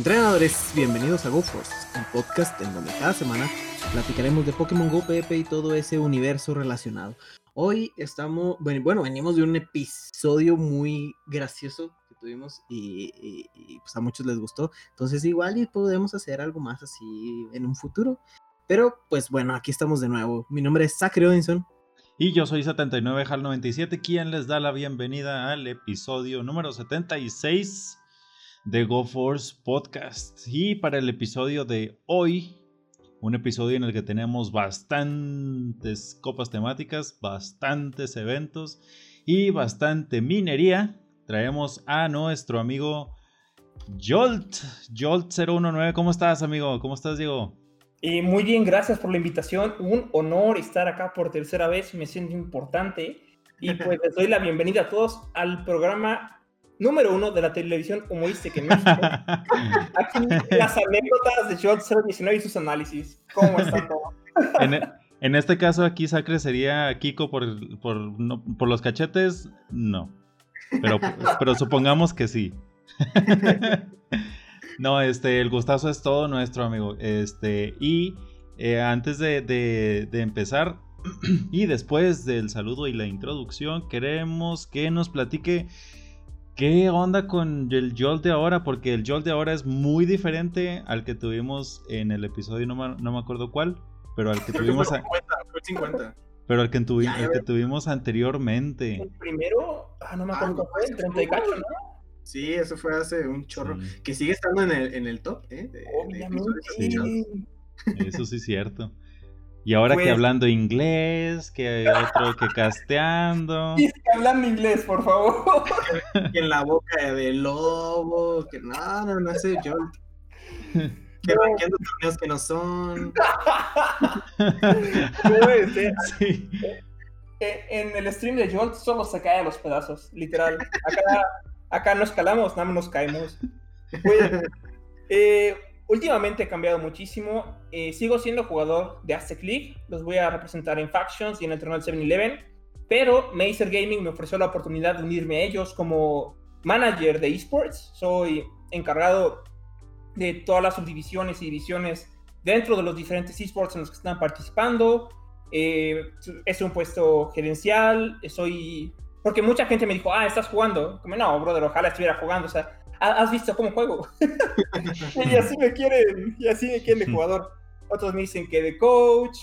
Entrenadores, bienvenidos a GoForce, un podcast en donde cada semana platicaremos de Pokémon Go, PP y todo ese universo relacionado. Hoy estamos, bueno, venimos de un episodio muy gracioso que tuvimos y, pues a muchos les gustó. Entonces igual y podemos hacer algo más así en un futuro. Pero pues bueno, aquí estamos de nuevo. Mi nombre es Zachary Odinson. Y yo soy 79HAL97, quien les da la bienvenida al episodio número 76 de GoForce Podcast. Y para el episodio de hoy, un episodio en el que tenemos bastantes copas temáticas, bastantes eventos y bastante minería, traemos a nuestro amigo Jolt, Jolt019. ¿Cómo estás, amigo? ¿Cómo estás, Diego? Y muy bien, gracias por la invitación. Un honor estar acá por tercera vez, me siento importante. Y pues les doy la bienvenida a todos al programa número uno de la televisión humorística en México. Aquí las anécdotas de George 019 y sus análisis. ¿Cómo está todo? E, en, este caso aquí Sacre sería Kiko por, por, por los cachetes, no. Pero, pero supongamos que sí. no, este, el gustazo es todo nuestro, amigo. Este, y eh, antes de, de empezar, y después del saludo y la introducción, queremos que nos platique ¿Qué onda con el Jolt de ahora? Porque el Jolt de ahora es muy diferente al que tuvimos en el episodio, no me, no me acuerdo cuál, pero al que tuvimos... 50, fue 50. Pero al que, que tuvimos anteriormente. El primero, ah, no me acuerdo cuál fue, 34, ¿no? Sí, eso fue hace un chorro. Que sigue estando en el, en el top, ¿eh? Obviamente. eso sí es cierto. Y ahora que pues hablando inglés, que otro que casteando. Sí, que hablando inglés, por favor. Que en la boca de lobo, que no, no, no sé, yo. Que no. banqueando torneos que no son. sí. Eh, en el stream de Jolt solo se cae a los pedazos, literal. Acá, acá no escalamos, nada más nos caemos. Pues, eh, Últimamente he cambiado muchísimo. Eh, sigo siendo jugador de Aztec League. Los voy a representar en Factions y en el torneo del 7-Eleven. Pero Mazer Gaming me ofreció la oportunidad de unirme a ellos como manager de esports. Soy encargado de todas las subdivisiones y divisiones dentro de los diferentes esports en los que están participando. Eh, es un puesto gerencial. Soy. Porque mucha gente me dijo, ah, estás jugando. Como, no, brother, ojalá estuviera jugando. O sea, ¿has visto cómo juego? y así me quieren, y así me quieren de jugador. Otros me dicen que de coach.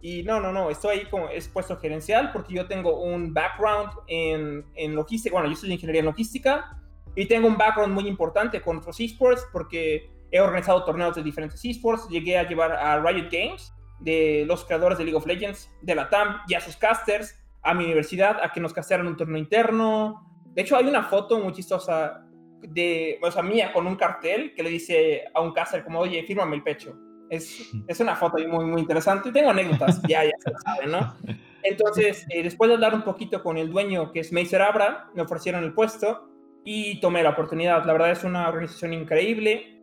Y no, no, no, estoy ahí como expuesto gerencial porque yo tengo un background en, en logística. Bueno, yo soy de ingeniería en logística y tengo un background muy importante con otros esports porque he organizado torneos de diferentes esports. Llegué a llevar a Riot Games, de los creadores de League of Legends, de la TAM y a sus casters a mi universidad a que nos castearan un torneo interno. De hecho, hay una foto muy chistosa de, o sea, mía con un cartel que le dice a un caster como, oye, fírmame el pecho. Es, es una foto muy, muy interesante. Tengo anécdotas, ya, ya se lo saben, ¿no? Entonces, eh, después de hablar un poquito con el dueño, que es Macer Abra, me ofrecieron el puesto y tomé la oportunidad. La verdad es una organización increíble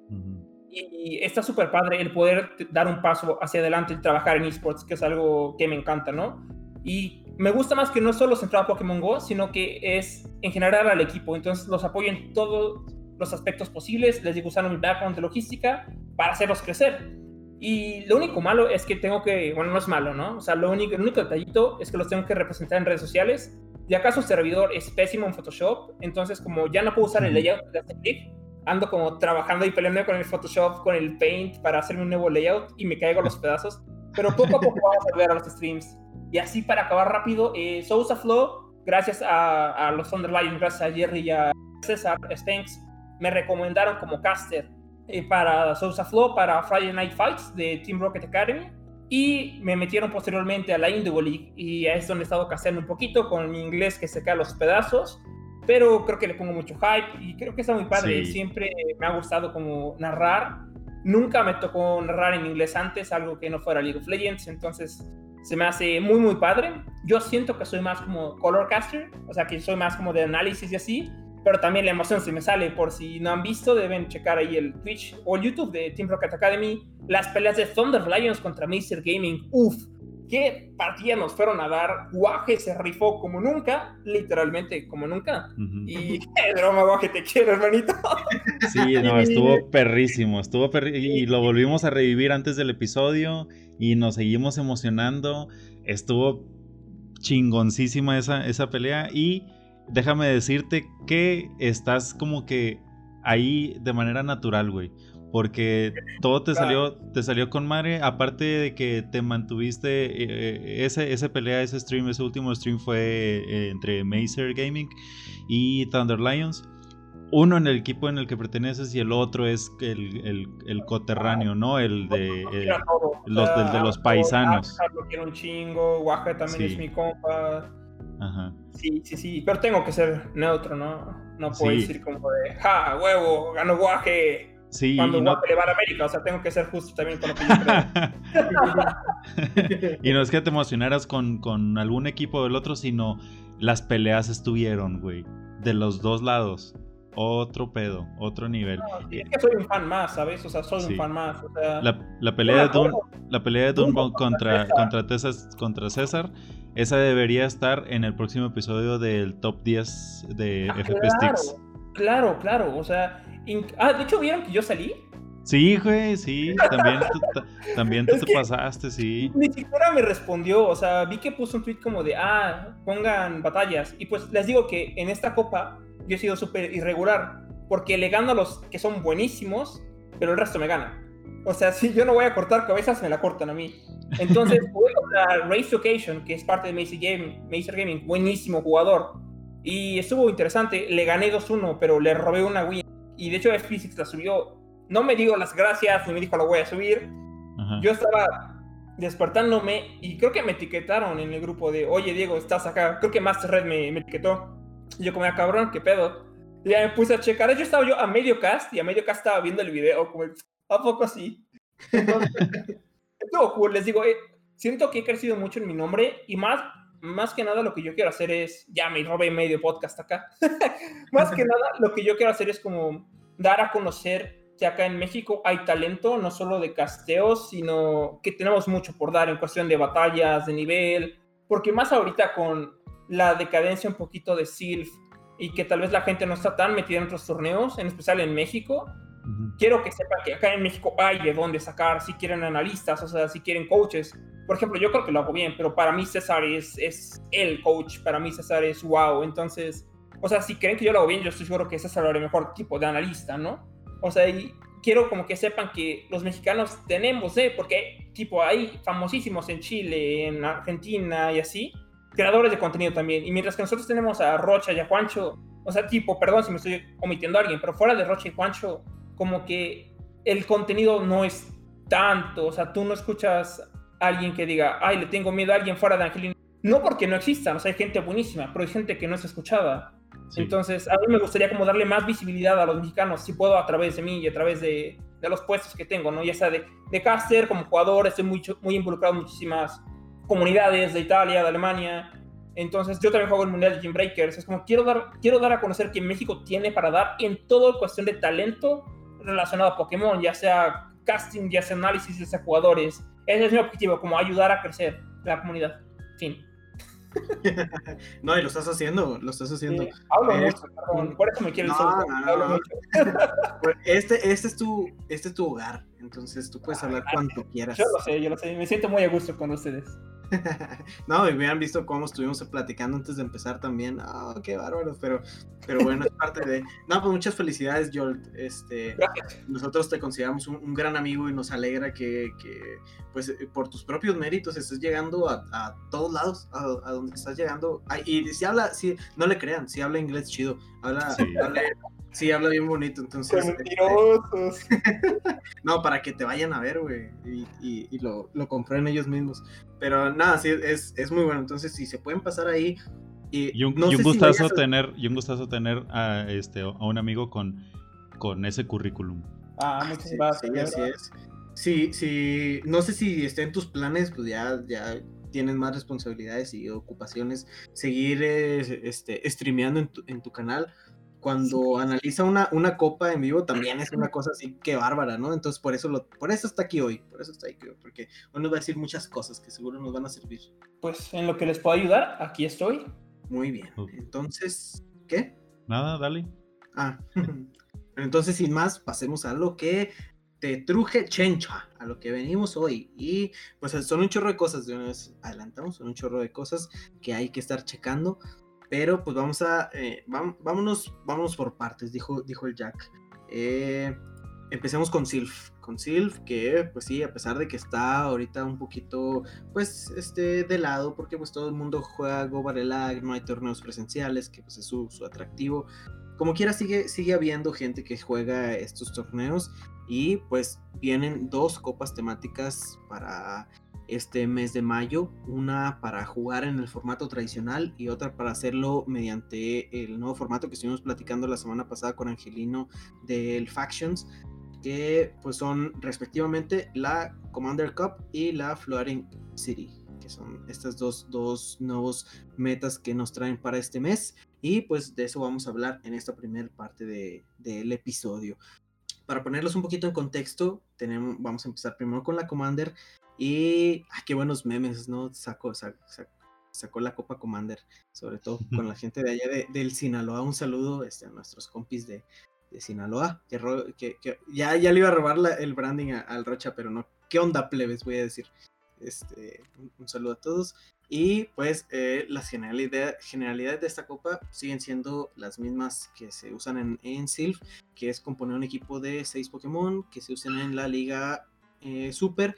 y, está súper padre el poder dar un paso hacia adelante y trabajar en esports, que es algo que me encanta, ¿no? Y me gusta más que no solo centrado a Pokémon Go, sino que es en general al equipo. Entonces los apoyo en todos los aspectos posibles. Les digo, usando mi background de logística para hacerlos crecer. Y lo único malo es que tengo que, bueno, no es malo, ¿no? O sea, lo único, el único detallito es que los tengo que representar en redes sociales. Y acaso su servidor es pésimo en Photoshop, entonces como ya no puedo usar el layout de este clip, ando como trabajando y peleando con el Photoshop, con el Paint para hacerme un nuevo layout y me caigo a los pedazos. Pero poco a poco vamos a ver a los streams. Y así para acabar rápido, eh, Sousa Flow, gracias a, los Thunder Lions, gracias a Jerry y a César Spanks, me recomendaron como caster eh, para Sousa Flow, para Friday Night Fights de Team Rocket Academy. Y me metieron posteriormente a la Indigo League y es donde he estado casteando un poquito con mi inglés que se cae a los pedazos. Pero creo que le pongo mucho hype y creo que está muy padre. Siempre me ha gustado como narrar. Nunca me tocó narrar en inglés antes, algo que no fuera League of Legends. Entonces se me hace muy, muy padre. Yo siento que soy más como color caster, o sea, que soy más como de análisis y así, pero también la emoción se me sale. Por si no han visto, deben checar ahí el Twitch o YouTube de Team Rocket Academy. Las peleas de Thunder Lions contra Master Gaming, uff, qué partida nos fueron a dar. Guaje se rifó como nunca, literalmente como nunca. Y qué broma, Guaje, te quiero, hermanito. Sí, no, estuvo perrísimo, estuvo y lo volvimos a revivir antes del episodio y nos seguimos emocionando. Estuvo chingoncísima esa, esa pelea y déjame decirte que estás como que ahí de manera natural, güey. Porque todo te salió, te salió con madre, aparte de que te mantuviste, eh, eh, ese, ese pelea, ese stream, ese último stream fue eh, entre Mazer Gaming y Thunder Lions. Uno en el equipo en el que perteneces y el otro es el, el, coterráneo, ¿no? El de, los, de los paisanos. Lo quiero un chingo, Oaxaca también es mi compa. Ajá. Sí, sí, sí, pero tengo que ser neutro, ¿no? No puedo decir como de, ja, huevo, gano guaje. Sí, cuando no... le va a América, o sea, tengo que ser justo también con lo que yo creo. y no es que te emocionaras con, con algún equipo del otro, sino las peleas estuvieron, güey, de los dos lados. Otro pedo, otro nivel. es que soy un fan más, ¿sabes? O sea, soy un fan más. O sea... la, la, pelea de Dun, la pelea de Dunbow contra, contra, contra César, esa debería estar en el próximo episodio del top 10 de ah, FP Sticks. Claro, claro, o sea, ah, de hecho, ¿vieron que yo salí? Sí, güey, sí, también, tú, también tú te pasaste, sí. Ni siquiera me respondió, o sea, vi que puso un tweet como de, ah, pongan batallas. Y pues les digo que en esta copa yo he sido súper irregular, porque le gano a los que son buenísimos, pero el resto me gana. O sea, si yo no voy a cortar cabezas, me la cortan a mí. Entonces, voy a Race Occasion, que es parte de Macy Game, Macer Gaming, buenísimo jugador. Y estuvo interesante, le gané 2-1, pero le robé una win y de hecho F-Physics la subió. No me dijo las gracias, ni me dijo lo voy a subir. Yo estaba despertándome y creo que me etiquetaron en el grupo de, oye Diego, estás acá. Creo que Master Red me, etiquetó. Y yo como, ah, cabrón, qué pedo. Y ya me puse a checar. Yo estaba yo a medio cast y a medio cast estaba viendo el video, como, ¿a poco así? estuvo cool, les digo, eh, siento que he crecido mucho en mi nombre y más más que nada lo que yo quiero hacer es, ya me robé medio podcast acá, más que nada lo que yo quiero hacer es como dar a conocer que acá en México hay talento, no solo de casteos, sino que tenemos mucho por dar en cuestión de batallas, de nivel, porque más ahorita con la decadencia un poquito de Sylph y que tal vez la gente no está tan metida en otros torneos, en especial en México, quiero que sepan que acá en México hay de dónde sacar, si quieren analistas, o sea, si quieren coaches. Por ejemplo, yo creo que lo hago bien, pero para mí César es, es el coach, para mí César es wow. Entonces, o sea, si creen que yo lo hago bien, yo estoy seguro que César lo hará mejor tipo de analista, ¿no? O sea, y quiero como que sepan que los mexicanos tenemos, ¿eh? Porque tipo hay famosísimos en Chile, en Argentina y así, creadores de contenido también. Y mientras que nosotros tenemos a Rocha y a Juancho, o sea, tipo, perdón si me estoy omitiendo a alguien, pero fuera de Rocha y Juancho, como que el contenido no es tanto, o sea, tú no escuchas a alguien que diga, ay, le tengo miedo a alguien fuera de Angelina. No porque no existan, o sea, hay gente buenísima, pero hay gente que no es escuchada. Entonces, a mí me gustaría como darle más visibilidad a los mexicanos, si puedo, a través de mí y a través de, de los puestos que tengo, ¿no? Ya sea de, de caster, como jugador, estoy muy, muy involucrado en muchísimas comunidades de Italia, de Alemania. Entonces, yo también juego el Mundial de Gym Breakers. Es como quiero dar, quiero dar a conocer que México tiene para dar en todo cuestión de talento relacionado a Pokémon, ya sea casting, ya sea análisis, ya sea jugadores. Ese es mi objetivo, como ayudar a crecer la comunidad. Fin. no, y lo estás haciendo, lo estás haciendo. hablo eh, mucho, perdón, por eso me quiero no, hablo mucho. Pues, este, este, es tu, este es tu hogar, entonces tú puedes hablar cuanto quieras. Yo lo sé, yo lo sé, me siento muy a gusto con ustedes. no, y me han visto cómo estuvimos platicando antes de empezar también. Oh, qué bárbaro, pero, pero bueno, es parte de. No, pues muchas felicidades, Jolt. Este, nosotros te consideramos un, gran amigo y nos alegra que, que, pues, eh, por tus propios méritos estés llegando a, a todos lados, a, donde estás llegando. y si habla, si, no le crean, si habla inglés chido, habla, habla Sí, habla bien bonito, entonces. Este, mentirosos. no, para que te vayan a ver, güey, y, y, lo, lo compren ellos mismos. Pero nada, sí, es, es muy bueno. Entonces, si se pueden pasar ahí. Y, un, no gustazo tener, y un gustazo tener a, este, a un amigo con, con ese currículum. Ah, muchas gracias. Sí, así es. Sí, sí, no sé si está en tus planes, pues ya, ya tienes más responsabilidades y ocupaciones, seguir eh, este, streameando en tu, en tu canal cuando analiza una, una copa en vivo también es una cosa así que bárbara, ¿no? Entonces por eso, lo, por eso está aquí hoy, por eso está aquí hoy, porque hoy nos va a decir muchas cosas que seguro nos van a servir. Pues en lo que les puedo ayudar, aquí estoy. Muy bien. Entonces, ¿qué? Nada, dale. Ah, entonces sin más, pasemos a lo que te truje chencha, a lo que venimos hoy. Y pues son un chorro de cosas, de una vez adelantamos, son un chorro de cosas que hay que estar checando. Pero pues vamos a, eh, vámonos, vámonos por partes, dijo, dijo el Jack. Eh, empecemos con Sylph. Con Sylph, que pues sí, a pesar de que está ahorita un poquito, pues, este, de lado, porque pues todo el mundo juega Go Lag, no hay torneos presenciales, que pues es su, su, atractivo. Como quiera, sigue, sigue habiendo gente que juega estos torneos y pues vienen dos copas temáticas para este mes de mayo, una para jugar en el formato tradicional y otra para hacerlo mediante el nuevo formato que estuvimos platicando la semana pasada con Angelino del Factions, que pues son respectivamente la Commander Cup y la Floating City, que son estas dos, dos nuevos metas que nos traen para este mes y pues de eso vamos a hablar en esta primera parte del de, episodio. Para ponerlos un poquito en contexto, tenemos, vamos a empezar primero con la Commander y ah, qué buenos memes, ¿no? Sacó, sacó, la Copa Commander, sobre todo con la gente de allá de, del Sinaloa. Un saludo este, a nuestros compis de, de Sinaloa, que, que, ya, ya le iba a robar el branding al Rocha, pero no. ¿Qué onda, plebes? Voy a decir. Este, un, saludo a todos. Y pues eh, las generalidades, de esta copa siguen siendo las mismas que se usan en, en Sylph, que es componer un equipo de 6 Pokémon que se usan en la liga eh, Super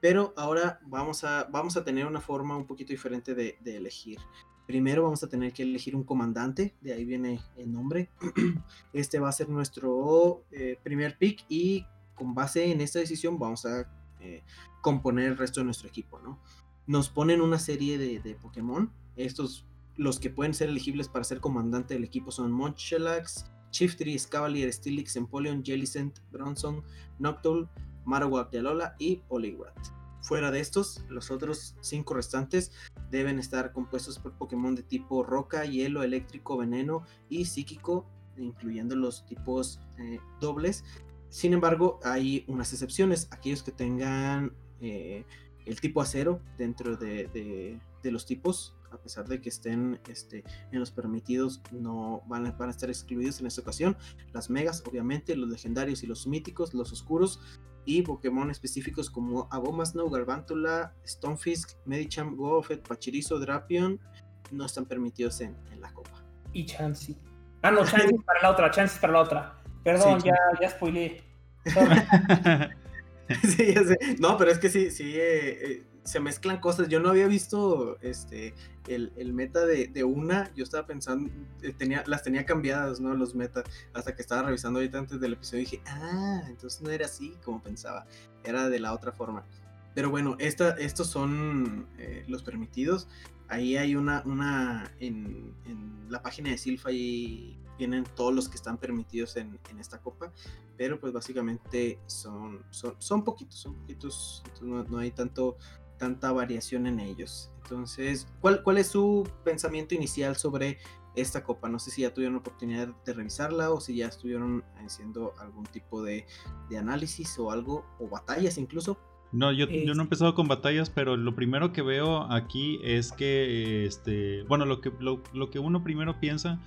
pero ahora vamos a, vamos a tener una forma un poquito diferente de, elegir. Primero vamos a tener que elegir un comandante, de ahí viene el nombre. Este va a ser nuestro eh, primer pick y con base en esta decisión vamos a eh, componer el resto de nuestro equipo, ¿no? Nos ponen una serie de, Pokémon. Estos, los que pueden ser elegibles para ser comandante del equipo son Munchlax, Chiftry, Scavalier, Steelix, Empoleon, Jellicent, Bronson, Noctowl, Marowak Yalola y Poliwrath. Fuera de estos, los otros cinco restantes deben estar compuestos por Pokémon de tipo roca, hielo, eléctrico, veneno y psíquico, incluyendo los tipos eh, dobles. Sin embargo, hay unas excepciones, aquellos que tengan eh, el tipo acero dentro de, los tipos, a pesar de que estén este, en los permitidos, no van a, estar excluidos en esta ocasión. Las megas, obviamente, los legendarios y los míticos, los oscuros, y Pokémon específicos como Abomasnow, Galvantula, Stonefisk, Medicham, Goofet, Pachirizo, Drapion no están permitidos en, la copa. Y Chansey. Ah, no, Chansey para la otra, Chansey para la otra. Perdón, ya, ya spoilé. sí, ya sé. No, pero es que sí, sí, eh, eh, se mezclan cosas. Yo no había visto este el, meta de, una, yo estaba pensando, eh, tenía, las tenía cambiadas, ¿no? Los metas, hasta que estaba revisando ahorita antes del episodio y dije, ah, entonces no era así como pensaba, era de la otra forma. Pero bueno, esta, estos son eh, los permitidos. Ahí hay una, una en, la página de Silfa y vienen todos los que están permitidos en, esta copa, pero pues básicamente son, son, son poquitos, son poquitos, no, no hay tanto tanta variación en ellos. Entonces, ¿cuál, ¿cuál es su pensamiento inicial sobre esta copa? No sé si ya tuvieron oportunidad de revisarla o si ya estuvieron haciendo algún tipo de, análisis o algo, o batallas incluso. No, yo, yo, no he empezado con batallas, pero lo primero que veo aquí es que, este, bueno, lo que, lo, lo que uno primero piensa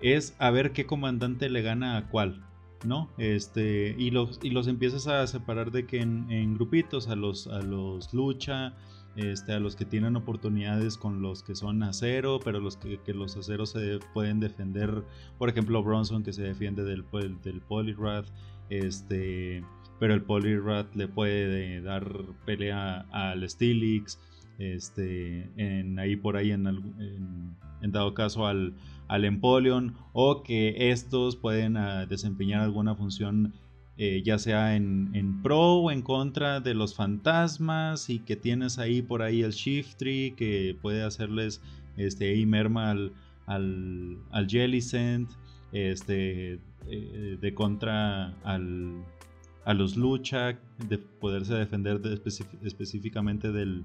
es a ver qué comandante le gana a cuál. ¿No? Este, y los, y los empiezas a separar de que en, grupitos, a los, a los lucha, este, a los que tienen oportunidades con los que son acero, pero los que, los aceros se pueden defender, por ejemplo Bronson que se defiende del, del este, pero el Poliwrath le puede dar pelea al Steelix, este, en, ahí por ahí en dado caso al, al Empoleon o que estos pueden ah, desempeñar alguna función eh, ya sea en, pro o en contra de los fantasmas y que tienes ahí por ahí el Shiftry que puede hacerles este, ahí merma al, al, al Jellicent este, eh, de contra al, a los Lucha de poderse defender específicamente del,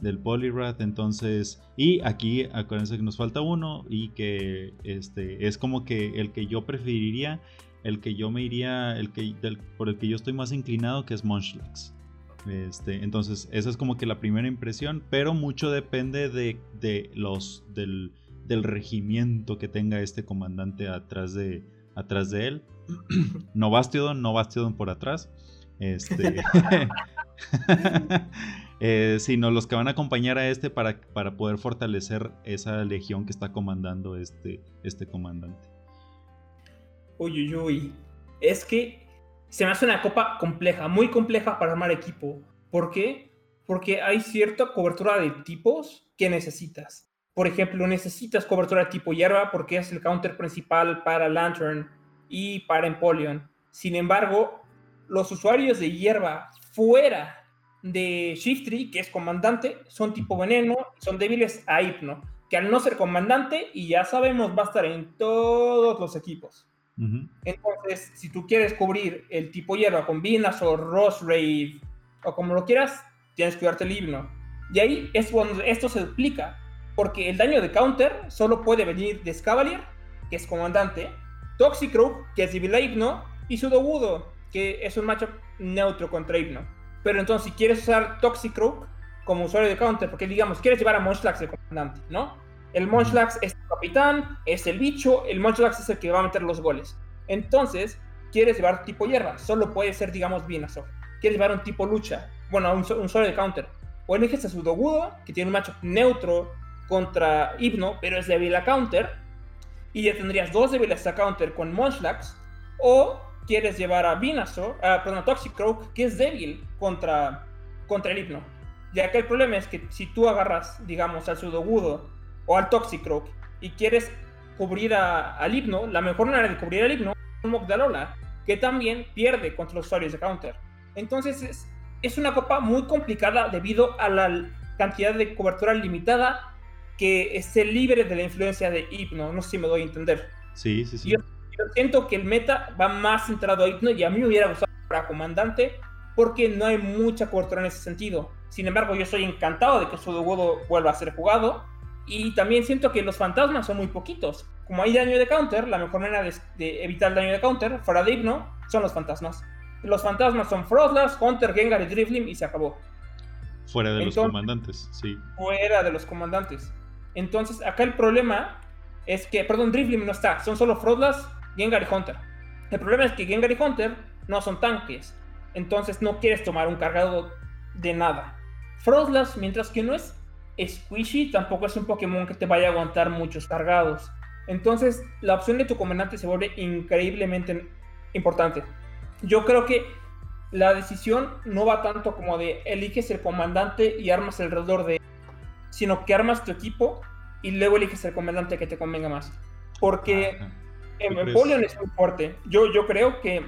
del Poliwrath. Entonces, y aquí acuérdense que nos falta uno y que este es como que el que yo preferiría, el que yo me iría, el que por el que yo estoy más inclinado, que es Munchlax. Este, entonces, esa es como que la primera impresión, pero mucho depende de, de los del, del, regimiento que tenga este comandante atrás de, atrás de él. no Bastiodon, no Bastiodon por atrás. Este, eh, sino los que van a acompañar a este para, para poder fortalecer esa legión que está comandando este, este comandante. Uy, uy, uy. Es que se me hace una copa compleja, muy compleja para armar equipo. ¿Por qué? Porque hay cierta cobertura de tipos que necesitas. Por ejemplo, necesitas cobertura de tipo hierba porque es el counter principal para Lantern y para Empoleon. Sin embargo, los usuarios de hierba fuera de Shiftry, que es comandante, son tipo veneno, son débiles a hipno, que al no ser comandante, y ya sabemos, va a estar en todos los equipos. Entonces, si tú quieres cubrir el tipo hierba con o Ross Raid, o como lo quieras, tienes que darte el himno. Y ahí es cuando esto se duplica, porque el daño de counter solo puede venir de Scavalier, que es comandante, Toxicroak, que es débil a hipno, y Sudogudo, que es un matchup neutro contra hipno. Pero entonces, si quieres usar Toxicroak como usuario de counter, porque digamos, quieres llevar a Munchlax de comandante, ¿no? El Munchlax es tu capitán, es el bicho, el Munchlax es el que va a meter los goles. Entonces, quieres llevar tipo hierba, solo puede ser, digamos, Venusaur. Quieres llevar un tipo lucha, bueno, un, usuario de counter. O eliges a Sudogudo, que tiene un matchup neutro contra Hypno, pero es débil a counter. Y ya tendrías dos débiles a counter con Munchlax. O quieres llevar a Venusaur, uh, perdón, a Toxicroak, que es débil contra, contra el Hypno. Ya que el problema es que si tú agarras, digamos, al Sudogudo o al Toxicroak y quieres cubrir al Hypno, la mejor manera de cubrir al Hypno es un Mogdalola, que también pierde contra los usuarios de counter. Entonces es, es una copa muy complicada debido a la cantidad de cobertura limitada que esté libre de la influencia de Hypno. No sé si me doy a entender. Sí, sí, sí. Yo siento que el meta va más centrado a Hypno y a mí me hubiera gustado para comandante porque no hay mucha cobertura en ese sentido. Sin embargo, yo estoy encantado de que Sudogodo vuelva a ser jugado y también siento que los fantasmas son muy poquitos. Como hay daño de counter, la mejor manera de, evitar el daño de counter fuera son los fantasmas. Los fantasmas son Frostlass, Hunter, Gengar y Driflim y se acabó. Fuera de los comandantes, sí. Fuera de los comandantes. Entonces, acá el problema es que, perdón, Driflim no está, son solo Frostlass, Gengar y Hunter. El problema es que Gengar y Hunter no son tanques, entonces no quieres tomar un cargado de nada. Frostlass, mientras que no es Squishy, tampoco es un Pokémon que te vaya a aguantar muchos cargados. Entonces, la opción de tu comandante se vuelve increíblemente importante. Yo creo que la decisión no va tanto como de eliges el comandante y armas alrededor de él, sino que armas tu equipo y luego eliges el comandante que te convenga más. Porque Empoleon es muy fuerte. Yo, yo creo que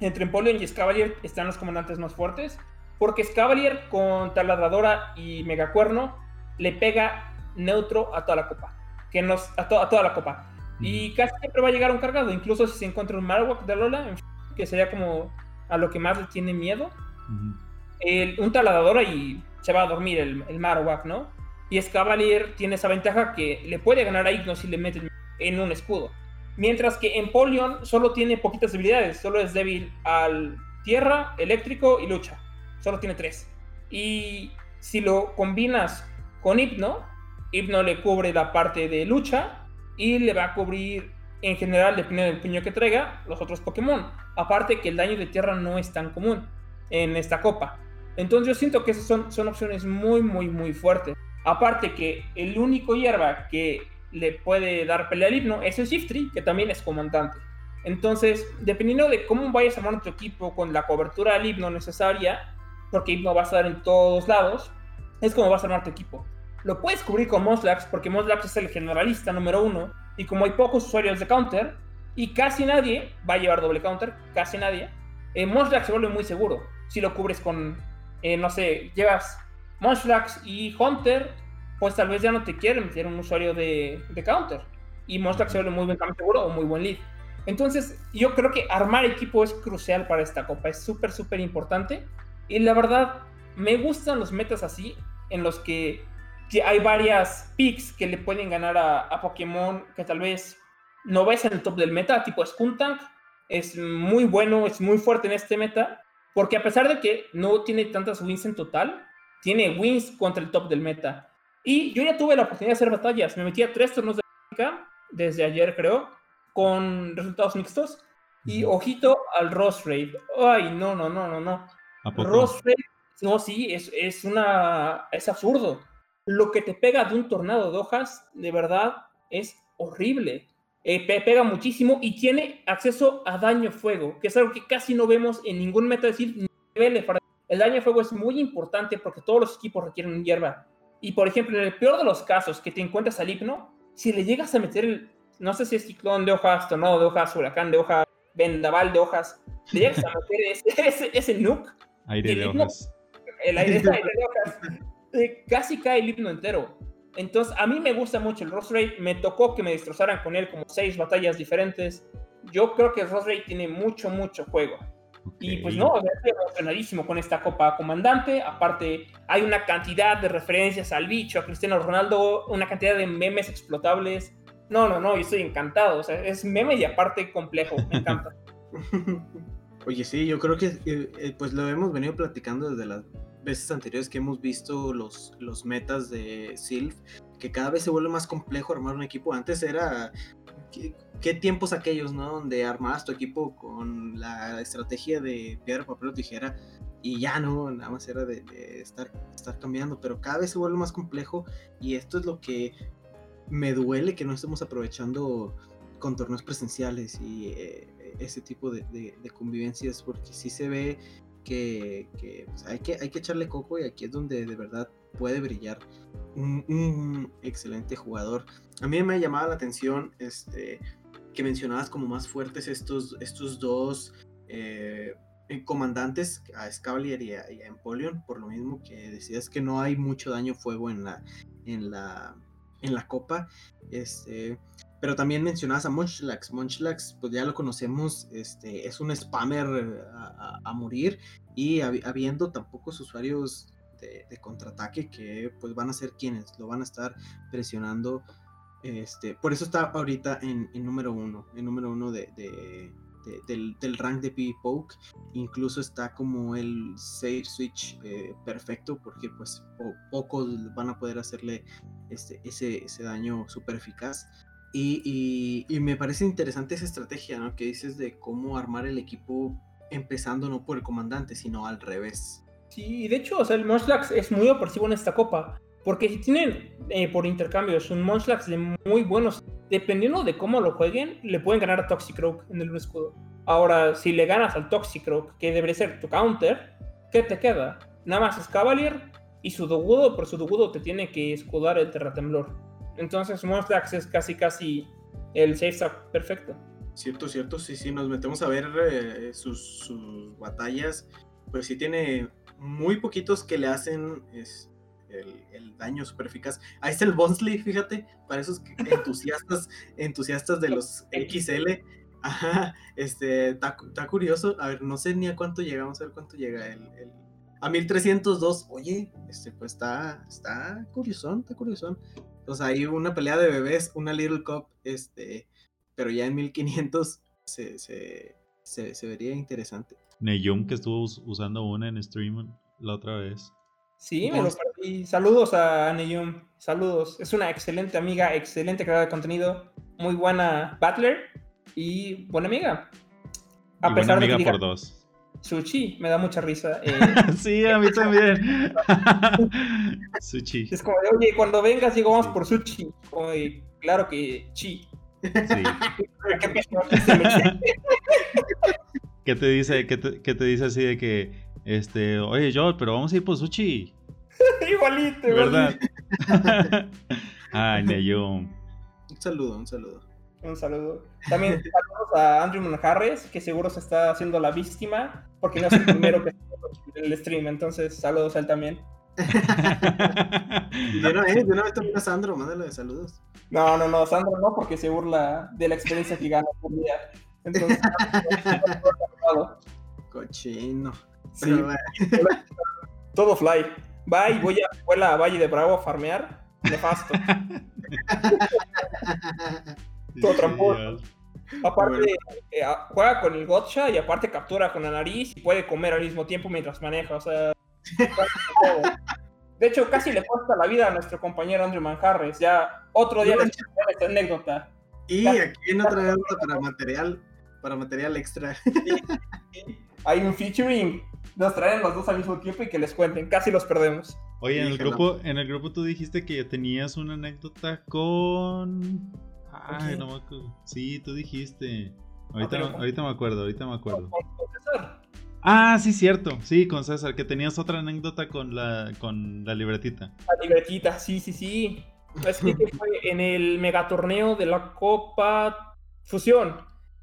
entre Empoleon y Scavalier están los comandantes más fuertes. Porque Scavalier con Taladradora y Megacuerno le pega neutro a toda la copa. Que nos, a, toda la copa. Y casi siempre va a llegar un cargado. Incluso si se encuentra un Marowak de Lola, que sería como a lo que más le tiene miedo. un taladradora y se va a dormir el, el Marowak, ¿no? Y Scavalier tiene esa ventaja que le puede ganar a Igno si le mete en un escudo. Mientras que Empoleon solo tiene poquitas habilidades, solo es débil al tierra, eléctrico y lucha. Solo tiene tres. Y si lo combinas con Hipno, Hipno le cubre la parte de lucha y le va a cubrir en general, dependiendo del puño que traiga, los otros Pokémon. Aparte que el daño de tierra no es tan común en esta copa. Entonces yo siento que esas son, son opciones muy, muy, muy fuertes. Aparte que el único hierba que le puede dar pelea al himno es el Shiftry, que también es comandante. Entonces, dependiendo de cómo vayas a armar tu equipo con la cobertura al himno necesaria, porque himno va a estar en todos lados, es como vas a armar tu equipo. Lo puedes cubrir con Moslax, porque Moslax es el generalista número uno, y como hay pocos usuarios de counter, y casi nadie va a llevar doble counter, casi nadie, eh, Moslax se vuelve muy seguro. Si lo cubres con, eh, no sé, llevas Moslax y Hunter, pues tal vez ya no te quieren meter un usuario de, counter. Y muestra que se vuelve muy buen cambio seguro o muy buen lead. Entonces, yo creo que armar equipo es crucial para esta copa. Es súper, súper importante. Y la verdad, me gustan los metas así en los que hay varias picks que le pueden ganar a, a Pokémon que tal vez no ves en el top del meta, tipo Skuntank, es muy bueno, es muy fuerte en este meta, porque a pesar de que no tiene tantas wins en total, tiene wins contra el top del meta. Y yo ya tuve la oportunidad de hacer batallas, me metí a tres turnos de desde ayer creo, con resultados mixtos, y ojito al Ross Raid. Ay, no, no, no, no, no. Ross Raid, no, sí, es, es, una, es absurdo. Lo que te pega de un tornado de hojas, de verdad, es horrible. Eh, pega muchísimo y tiene acceso a daño fuego, que es algo que casi no vemos en ningún meta decir El daño fuego es muy importante porque todos los equipos requieren hierba. Y por ejemplo, en el peor de los casos que te encuentras al hipno, si le llegas a meter el, no sé si es ciclón de hojas, tornado de hojas, huracán de hojas, vendaval de hojas, le llegas a meter ese, ese, ese nuke. Aire de hojas. El aire, de hojas. Eh, casi cae el hipno entero. Entonces, a mí me gusta mucho el Ross Raid. Me tocó que me destrozaran con él como seis batallas diferentes. Yo creo que el Ross Raid tiene mucho, mucho juego. Y pues no, estoy emocionadísimo con esta Copa Comandante. Aparte, hay una cantidad de referencias al bicho, a Cristiano Ronaldo, una cantidad de memes explotables. No, no, no, yo estoy encantado. O sea, es meme y aparte complejo. Me encanta. Oye, sí, yo creo que eh, eh, pues lo hemos venido platicando desde las veces anteriores que hemos visto los, los metas de Sylph, que cada vez se vuelve más complejo armar un equipo. Antes era ¿Qué, tiempos aquellos, ¿no? Donde armabas tu equipo con la estrategia de piedra, papel o tijera y ya no, nada más era de, estar, cambiando, pero cada vez se vuelve más complejo y esto es lo que me duele que no estemos aprovechando con torneos presenciales y eh, ese tipo de, convivencias porque sí se ve que, pues, hay que hay que echarle coco y aquí es donde de verdad puede brillar un, excelente jugador. A mí me ha llamado la atención este, que mencionabas como más fuertes estos, estos dos eh, comandantes, a Scavalier y a, Empoleon, por lo mismo que decías que no hay mucho daño fuego en la, en la, en la copa. Este, pero también mencionabas a Munchlax. Munchlax, pues ya lo conocemos, este, es un spammer a, morir y habiendo tan pocos usuarios de, contraataque que pues van a ser quienes lo van a estar presionando. Este, por eso está ahorita en, número uno, en número uno de, del, rank de PvP Poke. Incluso está como el save switch eh, perfecto porque pues pocos van a poder hacerle este, ese, ese daño súper eficaz. Y, y, me parece interesante esa estrategia ¿no? que dices de cómo armar el equipo empezando no por el comandante, sino al revés. Sí, de hecho, o sea, el Munchlax es muy opresivo en esta copa. Porque si tienen eh, por intercambios un Munchlax de muy buenos, dependiendo de cómo lo jueguen, le pueden ganar a Toxicroak en el escudo. Ahora, si le ganas al Toxicroak, que debería ser tu counter, ¿qué te queda? Nada más es Cavalier y su Dogudo, por su Dogudo te tiene que escudar el Terratemblor. Entonces, Munchlax es casi casi el safe stack perfecto. Cierto, cierto, sí, sí, nos metemos a ver eh, sus, sus batallas, pues sí tiene muy poquitos que le hacen es, el, daño super eficaz. Ahí está el Bonsley, fíjate, para esos entusiastas, entusiastas de los XL. Ajá, este, está, curioso. A ver, no sé ni a cuánto llegamos, a ver cuánto llega el, el a 1302. Oye, este, pues está, está curiosón, está curiosón. Entonces hay una pelea de bebés, una Little Cup, este, pero ya en 1500 se, se, se, se vería interesante. Neyum que estuvo usando una en stream la otra vez. Sí, me lo perdí. Saludos a Neyum. Saludos. Es una excelente amiga, excelente creadora de contenido, muy buena battler y buena amiga. A pesar de que por dos. Sushi, me da mucha risa. Eh. sí, a mí también. sushi. Es como de, oye, cuando vengas llegamos por sushi. Como claro que chi. Sí. ¿Qué te dice, qué te, te, dice así de que, este, oye, yo, pero vamos a ir por sushi? igualito, ¿verdad? Ay, Neyum. Un saludo, un saludo. Un saludo. También saludos a Andrew Monjarres, que seguro se está haciendo la víctima, porque no es el primero que está en el stream, entonces saludos a él también. de una vez, de una vez también a Sandro, mándale de saludos. No, no, no, Sandro no, porque se burla de la experiencia que gana por día. Entonces, cochino. Sí, todo fly. va y voy a, vuela a Valle de Bravo a farmear, nefasto. Todo tramposo. Aparte, eh, juega con el gotcha y aparte captura con la nariz y puede comer al mismo tiempo mientras maneja. O sea, de hecho, casi le cuesta la vida a nuestro compañero Andrew Manjarres. Ya otro día les esta anécdota. Y aquí viene otra anécdota para material, para material extra. Hay un featuring. Nos traen los dos al mismo tiempo y que les cuenten. Casi los perdemos. Oye, en el grupo, en el grupo tú dijiste que tenías una anécdota con. Ay, no me acuerdo. Sí, tú dijiste. Ahorita, ahorita me acuerdo, ahorita me acuerdo. Ah, sí, cierto. Sí, con César, que tenías otra anécdota con la, con la libretita. La libretita, sí, sí, sí. Es que fue en el megatorneo de la Copa Fusión,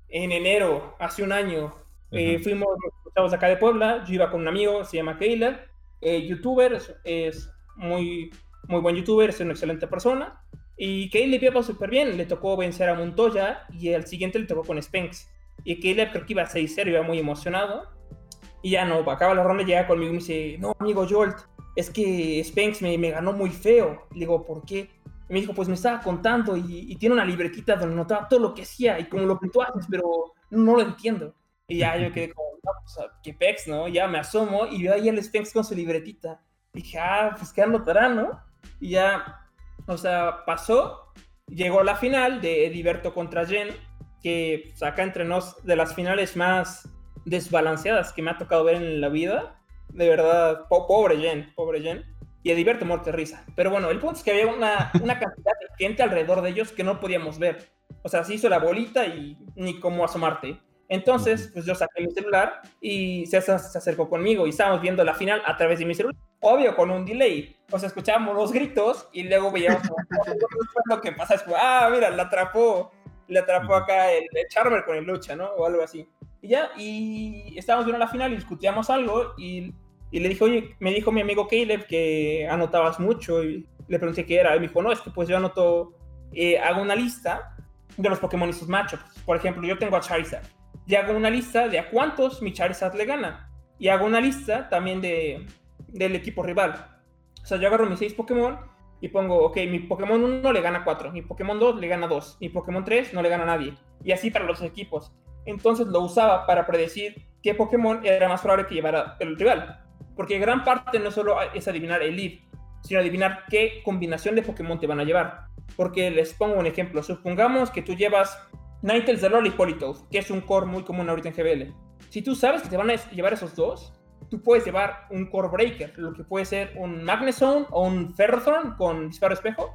en enero, hace un año. Eh, fuimos, estamos acá de Puebla, yo iba con un amigo, se llama Keila, eh, youtuber, es, muy, muy buen youtuber, es una excelente persona. Y Caleb iba súper bien, le tocó vencer a Montoya y al siguiente le tocó con Spanks. Y Caleb creo que iba a 6-0, iba muy emocionado. Y ya no, acaba la ronda, llega conmigo y me dice, no, amigo Jolt, es que Spanks me, me ganó muy feo. Le digo, ¿por qué? Me dijo, pues me estaba contando y, tiene una libretita donde notaba todo lo que hacía y como lo que tú haces, pero no lo entiendo. Y ya yo quedé como, no, pues, qué pex, ¿no? Ya me asomo y veo ahí al Spanks con su libretita. Y dije, ah, pues qué anotará, ¿no? Y ya o sea, pasó, llegó la final de Ediberto contra Jen, que saca entre nos de las finales más desbalanceadas que me ha tocado ver en la vida. De verdad, pobre Jen, pobre Jen. Y Ediberto muerte risa. Pero bueno, el punto es que había una, una cantidad de gente alrededor de ellos que no podíamos ver. O sea, se hizo la bolita y ni cómo asomarte. Entonces, pues yo saqué mi celular y César se acercó conmigo y estábamos viendo la final a través de mi celular. Obvio, con un delay. O sea, escuchábamos los gritos y luego veíamos lo que pasa. Es como, ah, mira, la atrapó. Le atrapó acá el, Charmer con el lucha, ¿no? O algo así. Y ya, y estábamos viendo la final y discutíamos algo y, y le dije, oye, me dijo mi amigo Caleb que anotabas mucho y le pregunté qué era. Y me dijo, no, es que pues yo anoto, eh, hago una lista de los Pokémon y sus machos. Por ejemplo, yo tengo a Charizard y hago una lista de a cuántos mi Charizard le gana. Y hago una lista también de, del equipo rival. O sea, yo agarro mis 6 Pokémon y pongo, ok, mi Pokémon 1 le gana 4, mi Pokémon 2 le gana 2, mi Pokémon 3 no le gana a nadie. Y así para los equipos. Entonces lo usaba para predecir qué Pokémon era más probable que llevara el rival. Porque gran parte no solo es adivinar el lead, sino adivinar qué combinación de Pokémon te van a llevar. Porque les pongo un ejemplo. Supongamos que tú llevas Ninetales de Politoed, que es un core muy común ahorita en GBL. Si tú sabes que te van a llevar esos dos, tú puedes llevar un core breaker, lo que puede ser un Magnezone o un Ferrothorn con disparo espejo,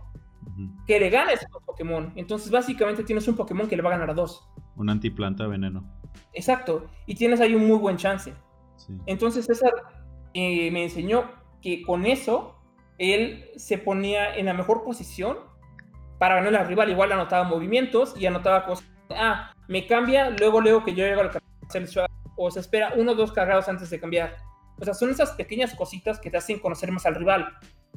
que le gane a esos Pokémon. Entonces, básicamente tienes un Pokémon que le va a ganar a dos. Un antiplanta veneno. Exacto, y tienes ahí un muy buen chance. Entonces, César eh, me enseñó que con eso él se ponía en la mejor posición para ganar al rival. Igual anotaba movimientos y anotaba cosas ah, me cambia, luego leo que yo llego al o se espera uno o dos cargados antes de cambiar. O sea, son esas pequeñas cositas que te hacen conocer más al rival,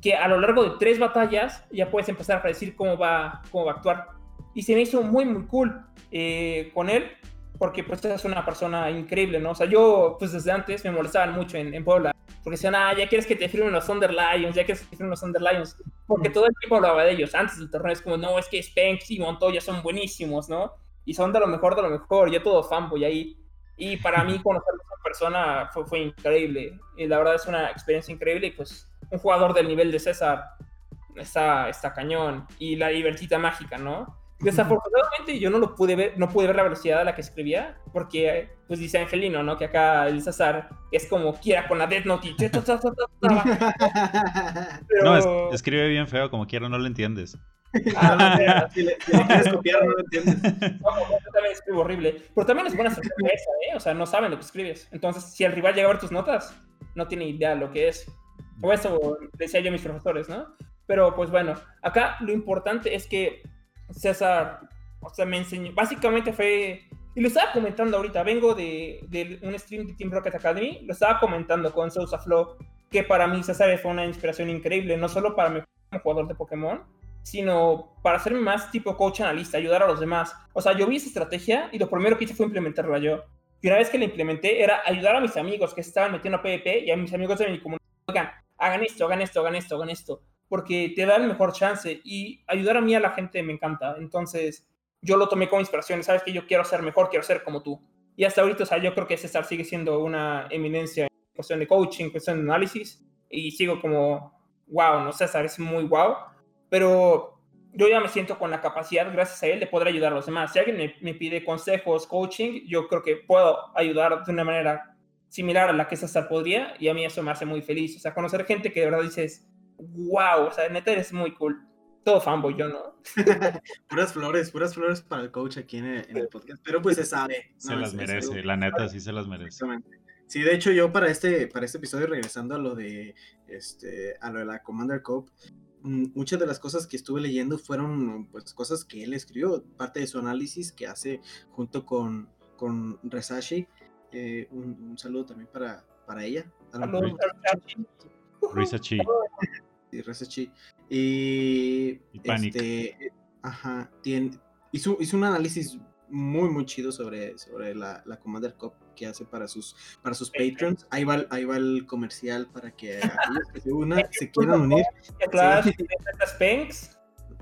que a lo largo de tres batallas ya puedes empezar a predecir cómo va, cómo va a actuar. Y se me hizo muy, muy cool eh, con él, porque pues es una persona increíble, ¿no? O sea, yo pues desde antes me molestaban mucho en, Puebla, porque decían, ah, ya quieres que te firmen los Thunder Lions, ya quieres que te firmen los Thunder Lions, porque todo el tiempo hablaba de ellos. Antes del torneo es como, no, es que Spanks y Montoya son buenísimos, ¿no? y son de lo mejor de lo mejor. Yo todo fanboy ahí. Y para mí conocer a esa persona fue, fue increíble. Y la verdad es una experiencia increíble. Y pues un jugador del nivel de César está, está cañón. Y la libertita mágica, ¿no? Desafortunadamente yo no lo pude ver, no pude ver la velocidad a la que escribía, porque pues dice Angelino, ¿no? Que acá el César es como quiera con la Death Note No, escribe bien feo, como quiera no lo entiendes. Ah, si, le, quieres copiar, no lo entiendes. No, yo también escribo horrible. Pero también es buena sorpresa, ¿eh? O sea, no saben lo que escribes. Entonces, si el rival llega a ver tus notas, no tiene idea lo que es. O eso decía yo a mis profesores, ¿no? Pero pues bueno, acá lo importante es que César, o sea, me enseñó. Básicamente fue. Y lo estaba comentando ahorita. Vengo de, de un stream de Team Rocket Academy. Lo estaba comentando con Sousa Flow. Que para mí César fue una inspiración increíble. No solo para mí como jugador de Pokémon, sino para hacerme más tipo coach analista, ayudar a los demás. O sea, yo vi esa estrategia y lo primero que hice fue implementarla yo. Y una vez que la implementé era ayudar a mis amigos que estaban metiendo PvP y a mis amigos de mi comunidad. Oigan, hagan esto, hagan esto, hagan esto, hagan esto, porque te da el mejor chance y ayudar a mí a la gente me encanta. Entonces, yo lo tomé como inspiración, sabes que yo quiero ser mejor, quiero ser como tú. Y hasta ahorita, o sea, yo creo que César sigue siendo una eminencia en cuestión de coaching, en cuestión de análisis, y sigo como, wow, no César es muy wow, pero yo ya me siento con la capacidad, gracias a él, de poder ayudar a los demás. Si alguien me, me pide consejos, coaching, yo creo que puedo ayudar de una manera similar a la que César podría, y a mí eso me hace muy feliz. O sea, conocer gente que de verdad dices, wow, o sea, neta es muy cool. Todo fanboy, yo no. puras flores, puras flores para el coach aquí en el, podcast, pero pues se sabe. Se las merece, la neta sí se las merece. Sí, de hecho yo para este, para este episodio, regresando a lo de, este, a lo de la Commander Cop, mm, muchas de las cosas que estuve leyendo fueron pues cosas que él escribió, parte de su análisis que hace junto con, con Resashi. Eh, un, saludo también para, para ella. Resashi. Sí, Resashi. Y, y este, ajá, tiene, hizo, hizo un análisis muy, muy chido sobre, sobre la, la Commander Cup que hace para sus, para sus patrons. Ahí va, ahí va el comercial para que aquellos que se unan, se quieran unir.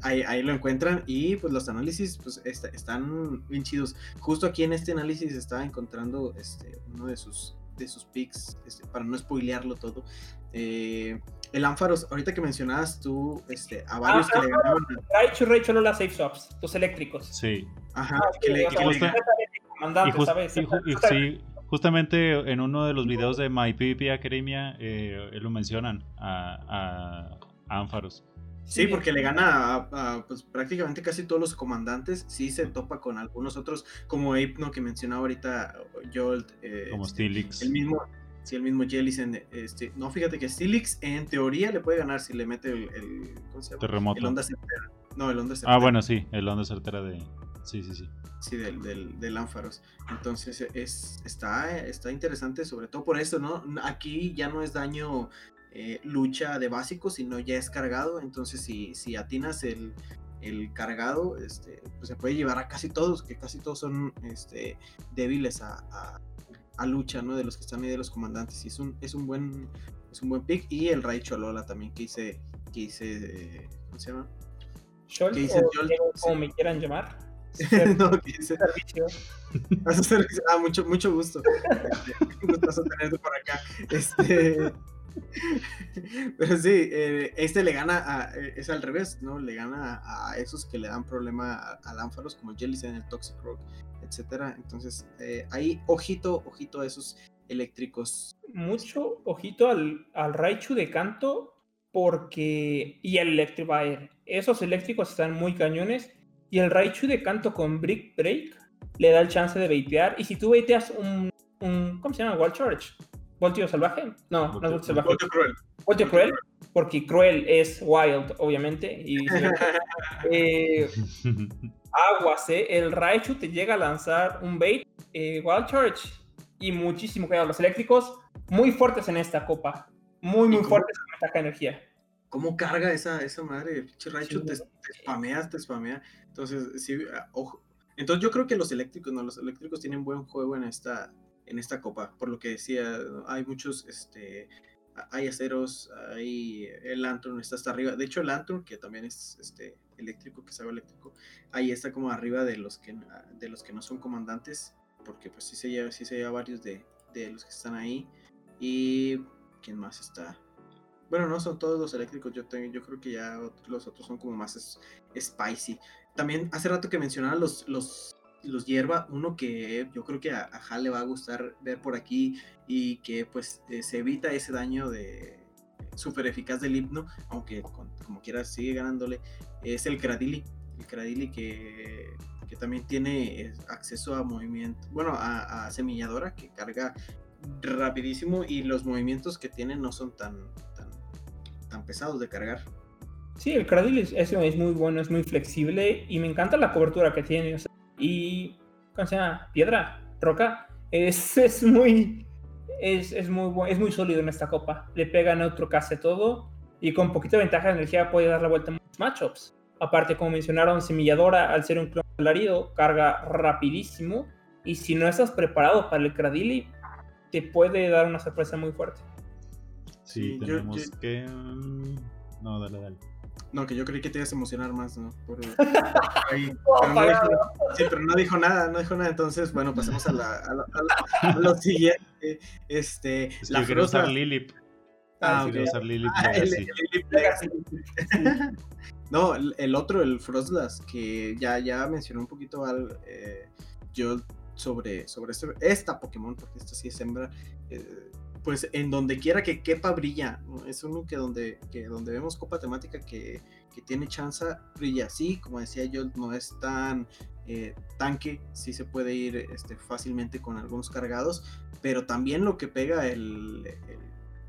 Ahí, ahí, lo encuentran y pues los análisis pues están bien chidos. Justo aquí en este análisis estaba encontrando este, uno de sus, de sus picks, este, para no spoilearlo todo. Eh, el Ánfaros, ahorita que mencionabas tú este, a varios que le ganaban. Raichu, Raichu no las safe swaps, tus eléctricos. Sí. Ajá, ah, que, le, que y, sí, justamente en uno de los videos de My PvP Academia eh, lo mencionan a, a, Ánfaros. Sí, porque le gana a, pues, prácticamente casi todos los comandantes. Sí se topa con algunos otros, como Hypno que mencionaba ahorita Jolt. Eh, como este, Stilix. El mismo, sí, el mismo Jellison. Este, no, fíjate que Stilix en teoría le puede ganar si le mete el, Terremoto. El onda certera. No, el onda certera. Ah, bueno, sí, el onda certera de. Sí, sí, sí sí, del, del, del Ánfaros. Entonces es, está, está interesante, sobre todo por eso, ¿no? Aquí ya no es daño eh, lucha de básico, sino ya es cargado. Entonces, si, si atinas el, el cargado, este, pues se puede llevar a casi todos, que casi todos son este, débiles a, a, lucha, ¿no? De los que están ahí de los comandantes. Y es un, es un buen, es un buen pick. Y el Ray Cholola también que hice, que hice, ¿cómo se llama? como me quieran llamar. no, dice. Servicio. Ah, mucho, mucho gusto. gusto tenerte por acá. Este. Pero sí, eh, este le gana a, eh, es al revés, ¿no? Le gana a, esos que le dan problema a, Lánfaros como Jellicent, el Toxic Rock, etcétera. Entonces, eh, ahí, ojito, ojito a esos eléctricos. Mucho ojito al, al Raichu de canto, porque. y el Electrify. Esos eléctricos están muy cañones y el Raichu de canto con Brick Break le da el chance de baitear. Y si tú baiteas un, un ¿cómo se llama? Wall Charge. ¿Voltio salvaje? No, no es Voltio salvaje. Voltio cruel. Voltio cruel, porque cruel es wild, obviamente. Y, eh, aguas, ¿eh? El Raichu te llega a lanzar un bait, eh, Wild Charge, y muchísimo cuidado. Los eléctricos muy fuertes en esta copa. Muy, muy fuertes con esta energía. ¿Cómo carga esa, esa madre? Raichu te, te spameas, te spamea. Entonces, sí, ah, ojo. Entonces yo creo que los eléctricos, no, los eléctricos tienen buen juego en esta, en esta copa. Por lo que decía, hay muchos, este, hay aceros, hay el Lantern está hasta arriba. De hecho, el Lantern, que también es este eléctrico, que sabe eléctrico, ahí está como arriba de los que de los que no son comandantes. Porque pues sí se lleva, sí se lleva varios de, de los que están ahí. Y quién más está. Bueno, no son todos los eléctricos, yo, tengo, yo creo que ya los otros son como más spicy también hace rato que mencionaba los, los, los hierba, uno que yo creo que a, a le va a gustar ver por aquí y que pues eh, se evita ese daño de súper eficaz del hipno, aunque como quiera sigue ganándole, es el Cradili. El Cradili que, que también tiene eh, acceso a movimiento, bueno, a, semilladora que carga rapidísimo y los movimientos que tiene no son tan, tan, tan pesados de cargar. Sí, el Cradle es, es, muy bueno, es muy flexible y me encanta la cobertura que tiene. Y, ¿cómo se llama? Piedra, roca, es, es muy, es, es, muy, es muy sólido en esta copa. Le pega neutro casi todo y con poquita ventaja de energía puede dar la vuelta a muchos matchups. Aparte, como mencionaron, Semilladora, al ser un clon alarido, carga rapidísimo. Y si no estás preparado para el Cradili, te puede dar una sorpresa muy fuerte. Sí, tenemos que. Mm, no, dale, dale. No, que yo creí que te ibas a emocionar más, ¿no? Por... Ahí, pero no dijo, sí, pero no dijo nada, no dijo nada. Entonces, bueno, pasemos a, la, a, a, lo siguiente. Este, es la yo quiero usar Lilip. Ah, quiero usar Lilip ah, Legacy. no, el, otro, el Frostlass, que ya, ya mencionó un poquito al eh, yo sobre, sobre este, esta Pokémon, porque esta sí es hembra. Eh, pues en donde quiera que quepa brilla. Es uno que donde, que donde vemos copa temática que, que tiene chance, brilla. Sí, como decía yo, no es tan eh, tanque, sí se puede ir este, fácilmente con algunos cargados, pero también lo que pega el,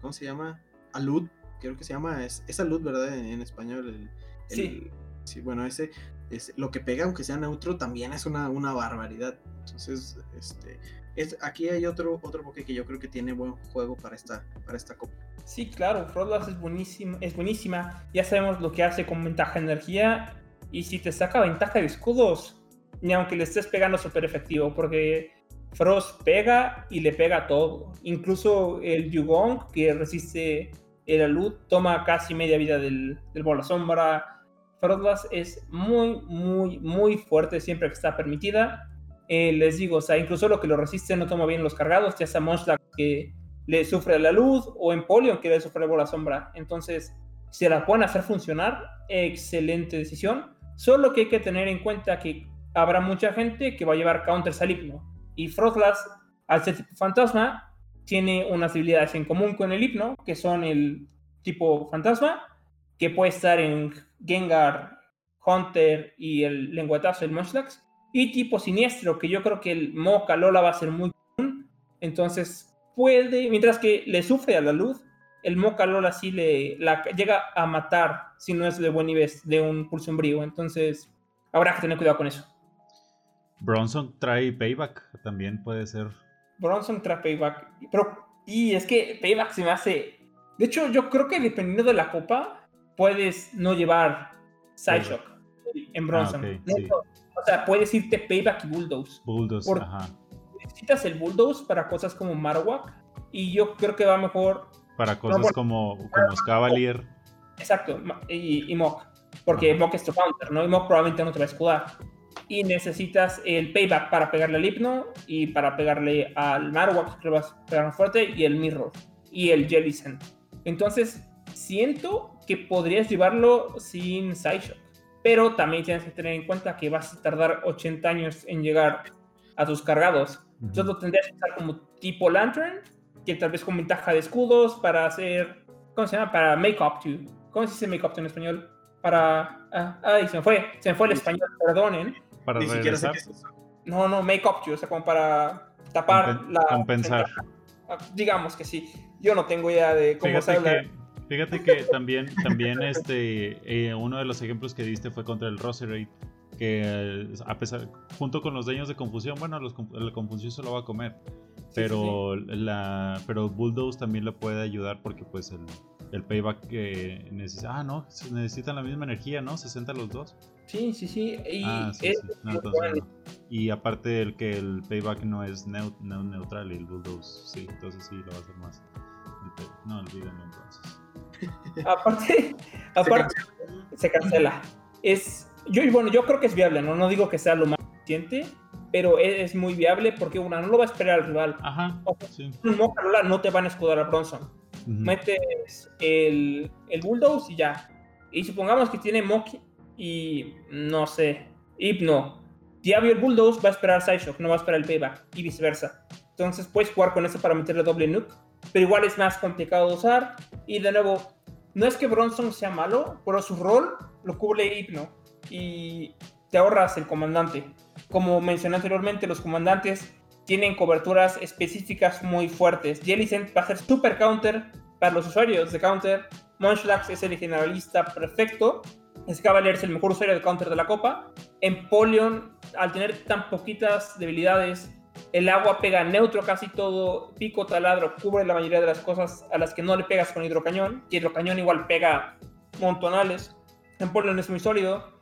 ¿cómo se llama? Alud, creo que se llama, es, es alud, ¿verdad? En, español. sí. Sí, bueno, ese es lo que pega, aunque sea neutro, también es una, una barbaridad. Entonces, este, aquí hay otro, otro Poké que yo creo que tiene buen juego para esta, para esta copa. Sí, claro, Frostlass es, buenísimo, es buenísima. Ya sabemos lo que hace con ventaja de energía. Y si te saca ventaja de escudos, ni aunque le estés pegando súper efectivo, porque Frost pega y le pega todo. Incluso el Yugong, que resiste el luz, toma casi media vida del, del bola sombra. Frostlass es muy, muy, muy fuerte siempre que está permitida. Eh, les digo, o sea, incluso lo que lo resiste no toma bien los cargados, ya sea que le sufre la luz o Empoleon que le sufre por la sombra. Entonces, si la pueden hacer funcionar, excelente decisión. Solo que hay que tener en cuenta que habrá mucha gente que va a llevar counters al hipno. Y Frostlass, al ser tipo fantasma, tiene unas habilidades en común con el hipno, que son el tipo fantasma, que puede estar en Gengar, Hunter y el lenguetazo, el Munchlax, y tipo siniestro, que yo creo que el Moca Lola va a ser muy común. Entonces puede, mientras que le sufre a la luz, el Moca Lola sí le la, llega a matar si no es de buen nivel de un pulso umbrío. Entonces habrá que tener cuidado con eso. Bronson trae payback, también puede ser. Bronson trae payback. Pero, y es que payback se me hace. De hecho, yo creo que dependiendo de la copa, puedes no llevar Sideshock en Bronson. Ah, o sea, puedes irte Payback y Bulldoze. Bulldoze, ajá. Necesitas el Bulldoze para cosas como Marowak. Y yo creo que va mejor. Para cosas como, como Scavalier. Exacto, y, y Mok. Porque Mok es tu counter, ¿no? Y Mok probablemente no te va a escudar. Y necesitas el payback para pegarle al Hypno y para pegarle al Marowak, que lo vas a pegar fuerte, y el Mirror y el Jellicent. Entonces, siento que podrías llevarlo sin Sideshock pero también tienes que tener en cuenta que vas a tardar 80 años en llegar a tus cargados. Entonces lo tendrías que usar como tipo Lantern, que tal vez con ventaja de escudos para hacer, ¿cómo se llama? Para make up to. ¿Cómo se dice make up to en español? Para... Ah, ay, se me fue, se me fue el español, perdonen. Para Ni siquiera sé No, no, make up to, o sea, como para tapar la... Compensar. Ah, digamos que sí. Yo no tengo idea de cómo se habla. Fíjate que también, también este, eh, uno de los ejemplos que diste fue contra el Roserate, que eh, a pesar, junto con los daños de confusión, bueno, los, la confusión se lo va a comer, pero, La, pero Bulldoze también le puede ayudar porque pues el, el payback que necesita, ah, no, necesitan la misma energía, ¿no? 60 los dos. Sí, sí, sí. Y, ah, y aparte el que el payback no es neutral y el Bulldoze, sí, entonces sí lo va a hacer más. no, olvídenlo entonces. aparte, aparte se cancela. Es, yo, bueno, yo creo que es viable, ¿no? No digo que sea lo más eficiente, pero es, muy viable porque una no lo va a esperar al rival. Ajá. no te van a escudar a Bronson. Metes el, el Bulldoze y ya. Y supongamos que tiene Moki y no sé, Hypno. Diablo el Bulldoze va a esperar Sideshock, no va a esperar el payback y viceversa. Entonces puedes jugar con eso para meterle doble nuke pero igual es más complicado de usar. Y de nuevo, no es que Bronson sea malo, pero su rol lo cubre Hypno y te ahorras el comandante. Como mencioné anteriormente, los comandantes tienen coberturas específicas muy fuertes. Jellicent va a ser super counter para los usuarios de counter. Munchlax es el generalista perfecto. Scavalier es el mejor usuario de counter de la copa. Empoleon, al tener tan poquitas debilidades, el agua pega neutro casi todo, pico, taladro, cubre la mayoría de las cosas a las que no le pegas con hidrocañón, y hidrocañón igual pega montonales. Empoleon es muy sólido.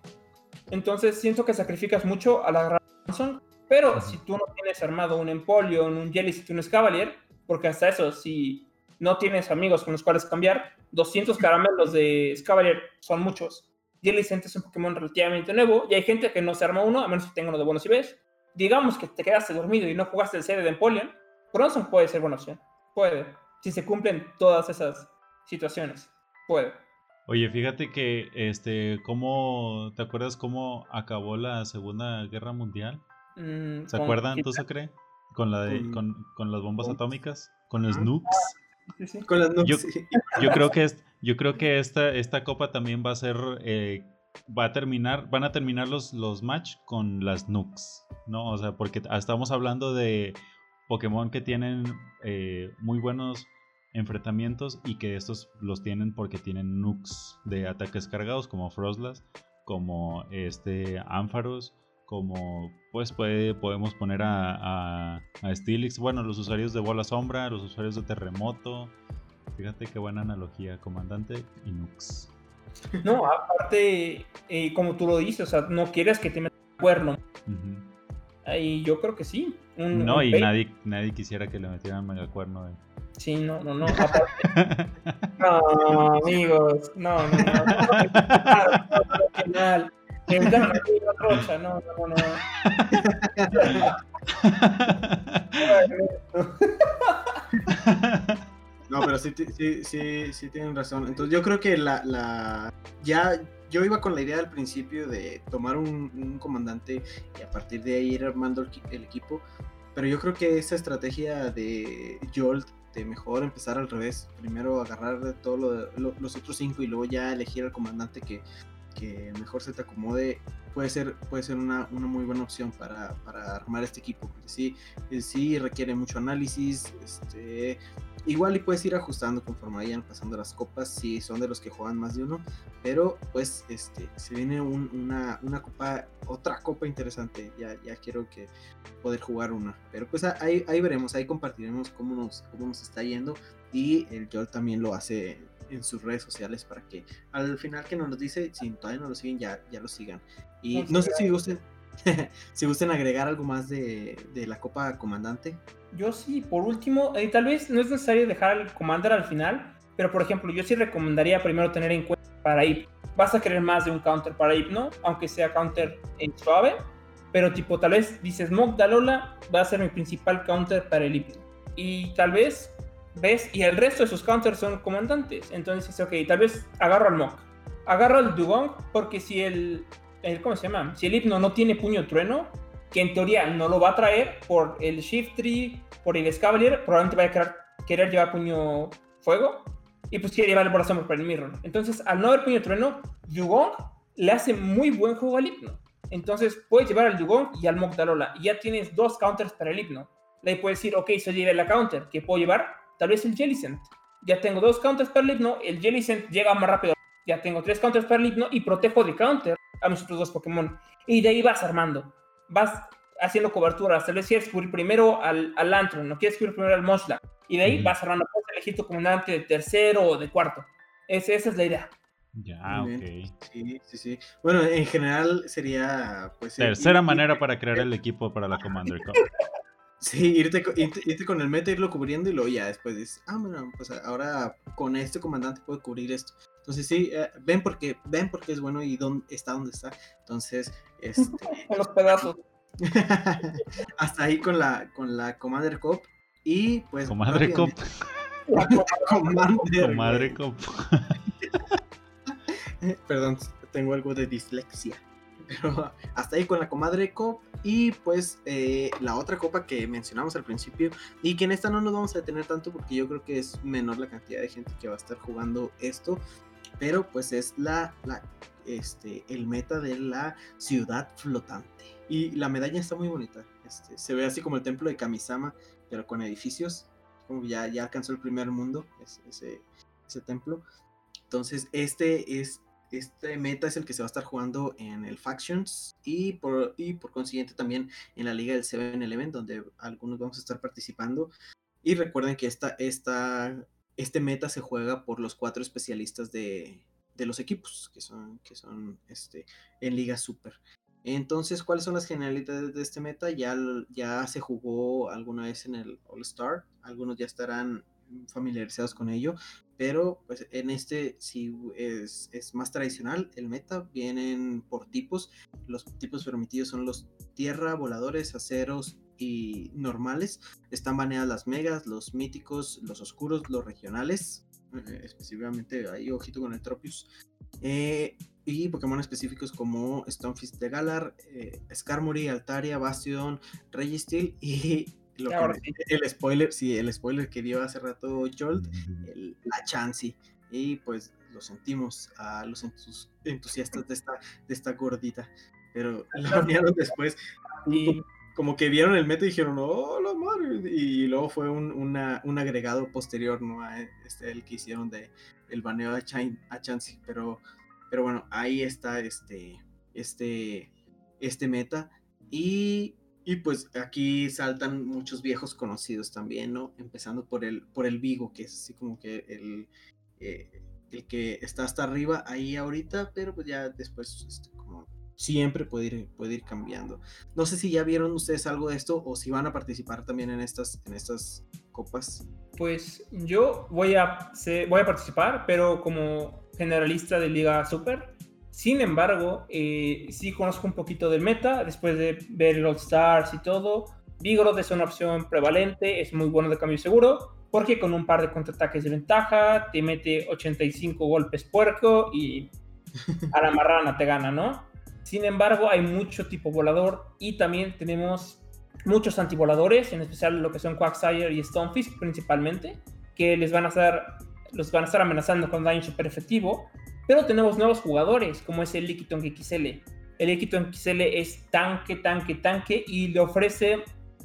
Entonces siento que sacrificas mucho a la razón, pero si tú no tienes armado un Empoleon, un Jellicent, un Scavalier, porque hasta eso, si no tienes amigos con los cuales cambiar, 200 caramelos de Scavalier son muchos. Jellicent es un Pokémon relativamente nuevo y hay gente que no se arma uno, a menos que tenga uno de buenos ves Digamos que te quedaste dormido y no jugaste el serie de Empoleon, Bronson puede ser buena opción. Puede. Si se cumplen todas esas situaciones. Puede. Oye, fíjate que, este, ¿cómo, ¿te acuerdas cómo acabó la Segunda Guerra Mundial? Mm, ¿Se acuerdan? ¿Tú se cree? Con la de, con, con, las bombas atómicas, con los nukes. Con las nukes. Yo, creo que es, yo creo que esta, esta copa también va a ser, eh, va a terminar, van a terminar los, los match con las nukes, ¿no? O sea, porque estamos hablando de Pokémon que tienen eh, muy buenos enfrentamientos y que estos los tienen porque tienen nukes de ataques cargados como Frostlass, como este Ampharos, como pues puede, podemos poner a, a, Steelix, bueno, los usuarios de bola sombra, los usuarios de terremoto. Fíjate qué buena analogía, comandante y nukes. No, aparte, eh, como tú lo dices, o sea, no quieres que te metan cuerno. Y yo creo que sí. no, y nadie, nadie quisiera que le metieran megacuerno. Eh. Sí, no, no, no. no, amigos. No, no, no. no, no, no, no, no. No, pero sí, sí, sí, sí tienen razón. Entonces yo creo que la, la ya yo iba con la idea al principio de tomar un, comandante y a partir de ahí ir armando el, equipo, pero yo creo que esa estrategia de Jolt de mejor empezar al revés, primero agarrar de todos los otros cinco y luego ya elegir al comandante que, que mejor se te acomode, puede ser, puede ser una, una muy buena opción para, para, armar este equipo, porque sí, sí requiere mucho análisis, este, Igual y puedes ir ajustando conforme vayan pasando las copas, si son de los que juegan más de uno, pero pues este se viene una, una copa, otra copa interesante, ya, ya quiero que poder jugar una, pero pues ahí, ahí veremos, ahí compartiremos cómo nos, cómo nos está yendo y el Joel también lo hace en sus redes sociales para que al final que nos lo dice, si todavía no lo siguen, ya, ya lo sigan. Y no sé si gusten, si gusten agregar algo más de, la Copa Comandante. Yo sí, por último, eh, tal vez no es necesario dejar al Commander al final, pero por ejemplo, yo sí recomendaría primero tener en cuenta para IP. Vas a querer más de un counter para ¿no? aunque sea counter en suave, pero tipo, tal vez dices, Mog Dalola va a ser mi principal counter para el hipno. Y tal vez ves, y el resto de sus counters son comandantes. Entonces, ok, tal vez agarro al Mog. Agarro al Dugong, porque si el, ¿cómo se llama? Si el hipno no tiene puño trueno, que en teoría no lo va a traer por el Shift Tree, por el Scavalier, probablemente va a querer, llevar puño fuego y pues quiere llevar el Borazón para el Mirror. Entonces, al no haber puño trueno, Dugong le hace muy buen juego al hipno. Entonces, puedes llevar al Dugong y al Mogdalola y ya tienes dos counters para el hipno. Le puedes decir, ok, se lleve la counter, que puedo llevar? Tal vez el Jellicent. Ya tengo dos counters para el hipno, el Jellicent llega más rápido. Ya tengo tres counters para el hipno y protejo de counter a mis otros dos Pokémon. Y de ahí vas armando vas haciendo cobertura. Tal vez quieres cubrir primero al, al Lantern, no quieres cubrir primero al Moshla. Y de ahí vas armando, puedes elegir tu comandante de tercero o de cuarto. esa es la idea. Ya, ok. Sí, sí, sí. Bueno, en general sería, pues... Tercera manera para crear el equipo para la Commander Cup. Sí, irte, irte, con el meta, irlo cubriendo y luego ya después dices, ah, bueno, pues ahora con este comandante puedo cubrir esto. Entonces sí, eh, ven porque ven porque es bueno y dónde está donde está. Entonces, este en los pedazos. hasta ahí con la con la Commander Cop y pues Commander Cop. Commander, Commander Cop. Perdón, tengo algo de dislexia. Pero hasta ahí con la comadre Cop y pues eh, la otra copa que mencionamos al principio y que en esta no nos vamos a detener tanto porque yo creo que es menor la cantidad de gente que va a estar jugando esto, pero pues es la, este, el meta de la ciudad flotante. Y la medalla está muy bonita. Este, se ve así como el templo de Kamisama, pero con edificios. Como ya, ya alcanzó el primer mundo, ese, ese templo. Entonces, este es este meta es el que se va a estar jugando en el Factions y por, y por consiguiente también en la liga del 7-Eleven, donde algunos vamos a estar participando. Y recuerden que esta, esta, este meta se juega por los cuatro especialistas de, de los equipos, que son, que son este, en Liga Super. Entonces, ¿cuáles son las generalidades de este meta? Ya, ya se jugó alguna vez en el All Star, algunos ya estarán familiarizados con ello, pero pues en este sí es, es, más tradicional el meta, vienen por tipos, los tipos permitidos son los tierra, voladores, aceros y normales, están baneadas las megas, los míticos, los oscuros, los regionales, eh, específicamente ahí ojito con el Tropius, eh, y Pokémon específicos como Stonefist de Galar, eh, Skarmory, Altaria, Bastion, Registeel y lo el spoiler, sí, el spoiler que dio hace rato Jolt, el, la Chansey. Y pues lo sentimos a los entusiastas de esta, de esta gordita. Pero la unieron después. Y como que vieron el meta y dijeron, oh, la madre. Y luego fue un, un agregado posterior, ¿no? Este, el que hicieron de el baneo a, a Chansey. Pero, pero bueno, ahí está este, este, este meta. Y y pues aquí saltan muchos viejos conocidos también, ¿no? Empezando por el, por el Vigo, que es así como que el, eh, el que está hasta arriba ahí ahorita, pero pues ya después este, siempre puede ir, puede ir cambiando. No sé si ya vieron ustedes algo de esto o si van a participar también en estas, en estas copas. Pues yo voy a, voy a participar, pero como generalista de Liga Super, sin embargo, eh, sí conozco un poquito del meta, después de ver All Stars y todo. Vigoroth es una opción prevalente, es muy bueno de cambio seguro, porque con un par de contraataques de ventaja te mete 85 golpes puerco y a la marrana te gana, ¿no? Sin embargo, hay mucho tipo volador y también tenemos muchos antivoladores, en especial lo que son Quagsire y Stonefist principalmente, que les van a estar, los van a estar amenazando con daño super efectivo pero tenemos nuevos jugadores, como es el Lickitung XL. El Lickitung XL es tanque, tanque, tanque y le ofrece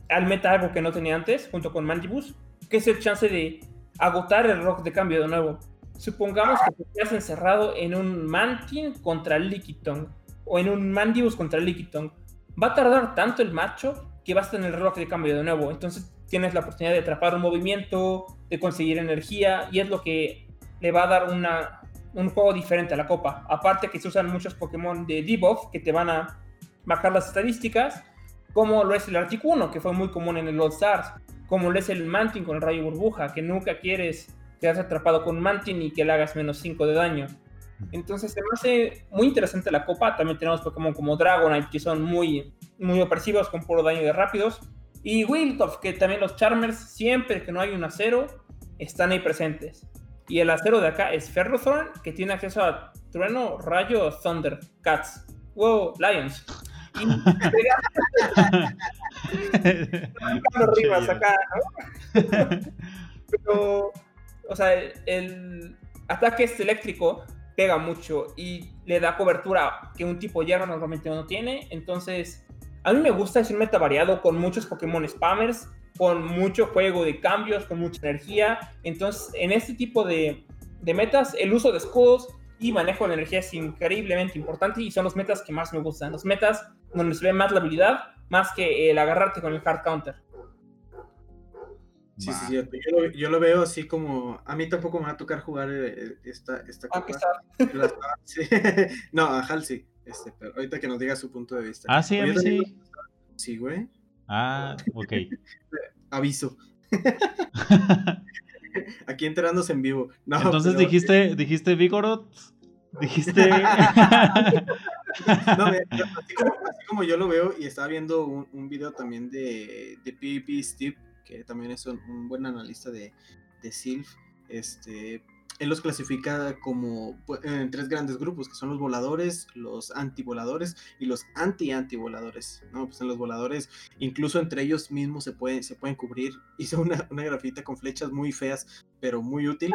al meta algo que no tenía antes, junto con Mandibus, que es el chance de agotar el rock de cambio de nuevo. Supongamos que te has encerrado en un Mantin contra Lickitung o en un Mandibus contra Lickitung. Va a tardar tanto el macho que va a estar en el rock de cambio de nuevo. Entonces tienes la oportunidad de atrapar un movimiento, de conseguir energía y es lo que le va a dar una, un juego diferente a la copa. Aparte que se usan muchos Pokémon de debuff que te van a bajar las estadísticas, como lo es el Articuno, que fue muy común en el All Stars, como lo es el Mantin con el Rayo Burbuja, que nunca quieres quedarse atrapado con Mantin y que le hagas menos 5 de daño. Entonces se me hace muy interesante la copa. También tenemos Pokémon como Dragonite, que son muy, muy opresivos con puro daño de rápidos. Y Wiltoff, que también los Charmers, siempre que no hay un acero, están ahí presentes. Y el acero de acá es Ferrothorn, que tiene acceso a Trueno, Rayo, Thunder, Cats. Wow, Lions. Y rimas acá, ¿no? Pero, o sea, el ataque este eléctrico pega mucho y le da cobertura que un tipo hierro normalmente no tiene. Entonces, a mí me gusta, es un meta variado con muchos Pokémon spammers con mucho juego de cambios, con mucha energía. Entonces, en este tipo de, metas, el uso de escudos y manejo de energía es increíblemente importante y son los metas que más me gustan. Los metas donde se ve más la habilidad, más que el agarrarte con el hard counter. Sí, sí, yo lo, veo así como. A mí tampoco me va a tocar jugar eh, esta, esta ah, No, a Halsey. Este, pero ahorita que nos diga su punto de vista. Ah, sí, a mí sí. Sí, güey. Ah, ok. Aviso. Aquí enterándose en vivo. Entonces dijiste, dijiste Vigoroth. Dijiste. no, así, como, yo lo veo, y estaba viendo un, video también de, de PvP Steve, que también es un, buen analista de, de Sylph. Este, él los clasifica como pues, en tres grandes grupos, que son los voladores, los antivoladores y los anti-antivoladores. ¿no? Pues en los voladores, incluso entre ellos mismos se pueden, se pueden cubrir. Hice una, una grafita con flechas muy feas, pero muy útil.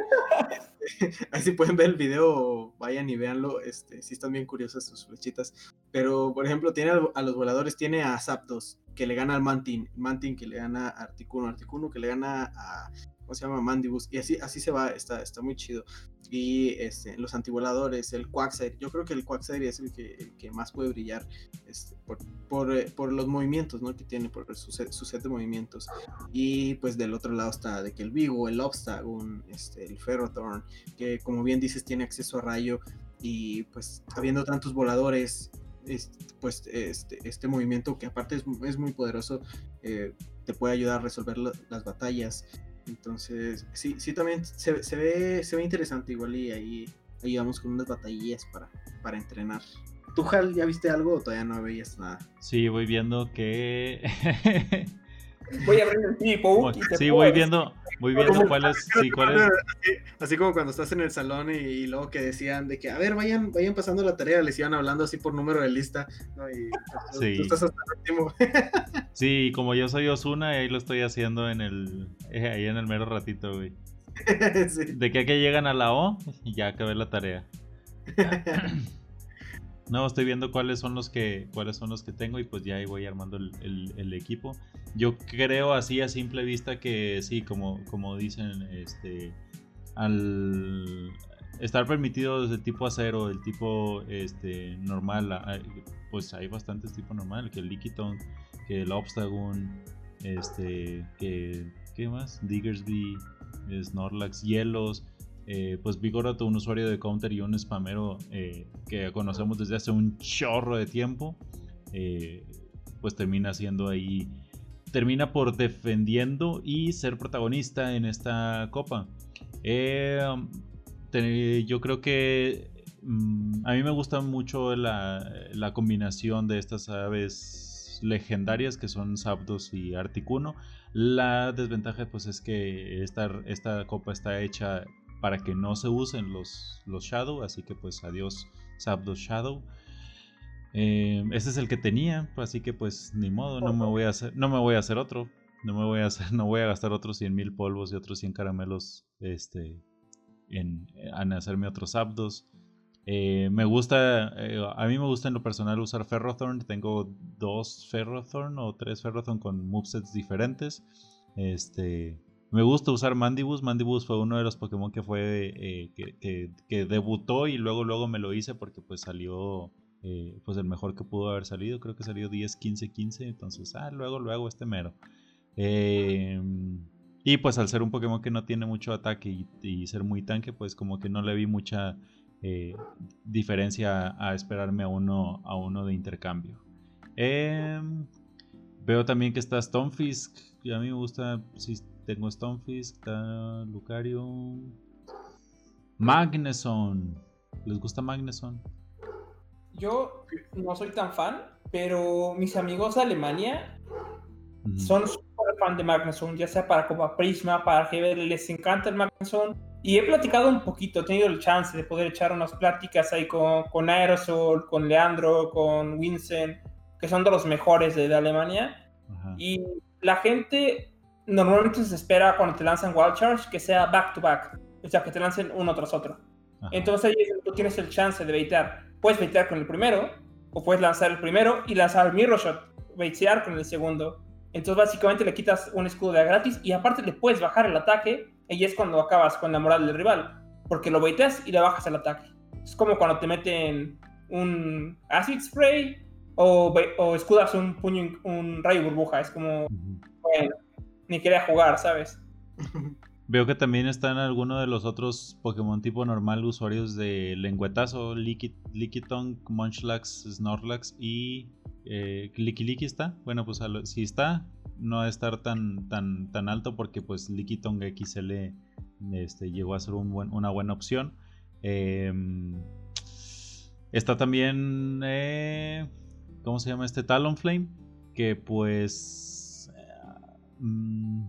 Este, ahí si pueden ver el video, vayan y véanlo. Este, si están bien curiosas sus flechitas. Pero, por ejemplo, tiene a los voladores, tiene a Zapdos, que le gana al Mantin, Mantin que le gana a Articuno, Articuno que le gana a se llama? Mandibus. Y así, así se va, está, está muy chido. Y este, los antivoladores, el Quagsire. Yo creo que el Quagsire es el que, que más puede brillar este, por, por, eh, por, los movimientos ¿no? que tiene, por su set, su set, de movimientos. Y pues del otro lado está de que el Vigo, el Obstagoon, este, el Ferrothorn, que como bien dices tiene acceso a rayo. Y pues habiendo tantos voladores, pues este, este movimiento que aparte es, es muy poderoso, eh, te puede ayudar a resolver las batallas. Entonces, sí, sí también se, ve, se ve interesante igual y ahí, vamos con unas batallillas para, para entrenar. ¿Tú, Hal, ya viste algo o todavía no veías nada? Sí, voy viendo que... voy a abrir el tipo. sí, voy viendo, voy viendo cuál es, sí, cuál es. Así, como cuando estás en el salón y, luego que decían de que, a ver, vayan, vayan pasando la tarea, les iban hablando así por número de lista, ¿no? Y pues, sí. tú estás hasta el último. sí, como yo soy Osuna, ahí lo estoy haciendo en el, eh, ahí en el mero ratito, güey. De que, que llegan a la O y ya acabé la tarea. No, estoy viendo cuáles son los que cuáles son los que tengo y pues ya ahí voy armando el, equipo. Yo creo así a simple vista que sí, como, como dicen, este al estar permitido el tipo acero, el tipo este normal, pues hay bastantes tipos normal, que el Liquiton, que el Obstagoon, este, que ¿qué más? Diggersby, Snorlax, Hielos, eh, pues Vigoroto, un usuario de Counter y un spamero eh, que conocemos desde hace un chorro de tiempo, eh, pues termina siendo ahí, termina por defendiendo y ser protagonista en esta copa. yo creo que mm, a mí me gusta mucho la, combinación de estas aves legendarias que son Zapdos y Articuno. La desventaja pues es que esta, esta copa está hecha para que no se usen los, Shadow, así que pues adiós Zapdos Shadow. Eh, este es el que tenía, así que pues ni modo, no me voy a hacer, no me voy a hacer otro. No me voy a hacer, no voy a gastar otros 100 mil polvos y otros 100 caramelos este, en, hacerme otros Zapdos. Eh, me gusta, eh, a mí me gusta en lo personal usar Ferrothorn. Tengo dos Ferrothorn o tres Ferrothorn con movesets diferentes. Este, me gusta usar Mandibus. Mandibus fue uno de los Pokémon que fue eh, que, debutó y luego luego me lo hice porque pues salió eh, pues el mejor que pudo haber salido. Creo que salió 10, 15, 15. Entonces, ah, luego luego este mero. Em, y pues al ser un Pokémon que no tiene mucho ataque y, ser muy tanque, pues como que no le vi mucha eh, diferencia a esperarme a uno, a uno de intercambio. Em, veo también que está Stonefisk. Y a mí me gusta, tengo Stonefisk, Lucario. Magneson. ¿Les gusta Magneson? Yo no soy tan fan, pero mis amigos de Alemania son súper fan de Magneson, ya sea para Copa Prisma, para que les encanta el Magneson. Y he platicado un poquito, he tenido el chance de poder echar unas pláticas ahí con, con Aerosol, con Leandro, con Vincent, que son de los mejores de, Alemania. Y la gente normalmente se espera cuando te lanzan Wild Charge que sea back to back, o sea, que te lancen uno tras otro. Entonces tú tienes el chance de baitear. Puedes baitear con el primero, o puedes lanzar el primero y lanzar el Mirror Shot, baitear con el segundo. Entonces básicamente le quitas un escudo de gratis y aparte le puedes bajar el ataque y es cuando acabas con la moral del rival, porque lo baiteas y le bajas el ataque. Es como cuando te meten un Acid Spray o, o escudas un puño, un rayo burbuja. Es como, bueno, ni quería jugar, ¿sabes? Veo que también están algunos de los otros Pokémon tipo normal usuarios de lengüetazo, Lickitung, Munchlax, Snorlax y eh, Licky está. Bueno, pues si está, no va a estar tan, tan, tan alto porque pues Lickitung XL este, llegó a ser una buena opción. Em, está también, eh, ¿cómo se llama este? Talonflame, que pues Mm,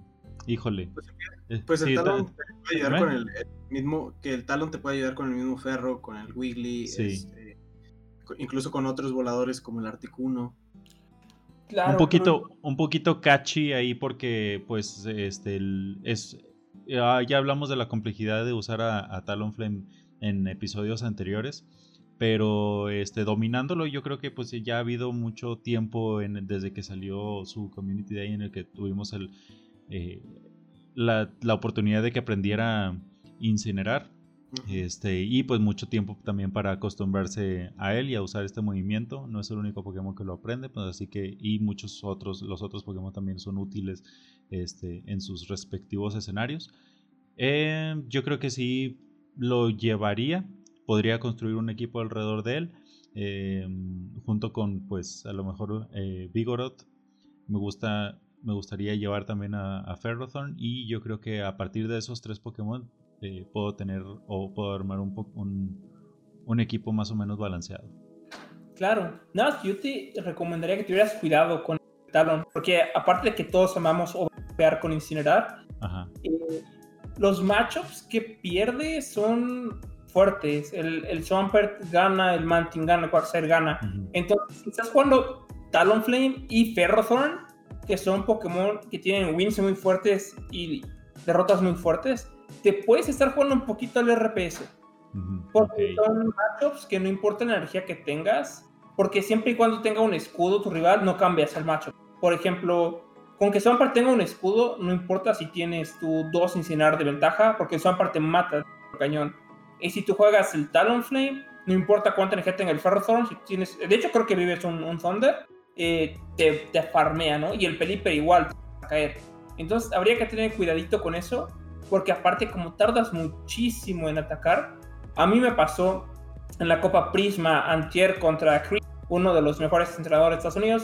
híjole. Pues, eh, pues el talón te puede ayudar con el, mismo, que el talón te puede ayudar con el mismo ferro, con el wiggly, este, incluso con otros voladores como el Articuno. un poquito, un poquito catchy ahí porque pues este es ya, hablamos de la complejidad de usar a, a Talonflame en episodios anteriores pero este dominándolo yo creo que pues ya ha habido mucho tiempo en, desde que salió su community day en el que tuvimos el, eh, la, la, oportunidad de que aprendiera a incinerar este, y pues mucho tiempo también para acostumbrarse a él y a usar este movimiento. No es el único Pokémon que lo aprende pues así que y muchos otros los otros Pokémon también son útiles este, en sus respectivos escenarios. Eh, yo creo que sí lo llevaría podría construir un equipo alrededor de él, eh, junto con, pues, a lo mejor eh, Vigoroth. Me gusta, me gustaría llevar también a, a Ferrothorn y yo creo que a partir de esos tres Pokémon eh, puedo tener o puedo armar un, un, un, equipo más o menos balanceado. Claro, nada, yo te recomendaría que tuvieras cuidado con el Talon, porque aparte de que todos amamos pegar con Incinerar, eh, los matchups que pierde son fuertes. El, el Swampert gana, el Manting gana, el Quagsire gana. Entonces, si estás jugando Talonflame y Ferrothorn, que son Pokémon que tienen wins muy fuertes y derrotas muy fuertes, te puedes estar jugando un poquito al RPS. Porque son matchups que no importa la energía que tengas, porque siempre y cuando tenga un escudo tu rival, no cambias el matchup. Por ejemplo, con que Swampert tenga un escudo, no importa si tienes tu dos incinerar de ventaja, porque Swampert te mata el cañón. Y si tú juegas el Talonflame, no importa cuánta energía tenga el Ferrothorn, si tienes, de hecho creo que vives un, un Thunder, eh, te, te, farmea, ¿no? Y el Pelipper igual te va a caer. Entonces habría que tener cuidadito con eso, porque aparte como tardas muchísimo en atacar, a mí me pasó en la Copa Prisma Antier contra Chris, uno de los mejores entrenadores de Estados Unidos,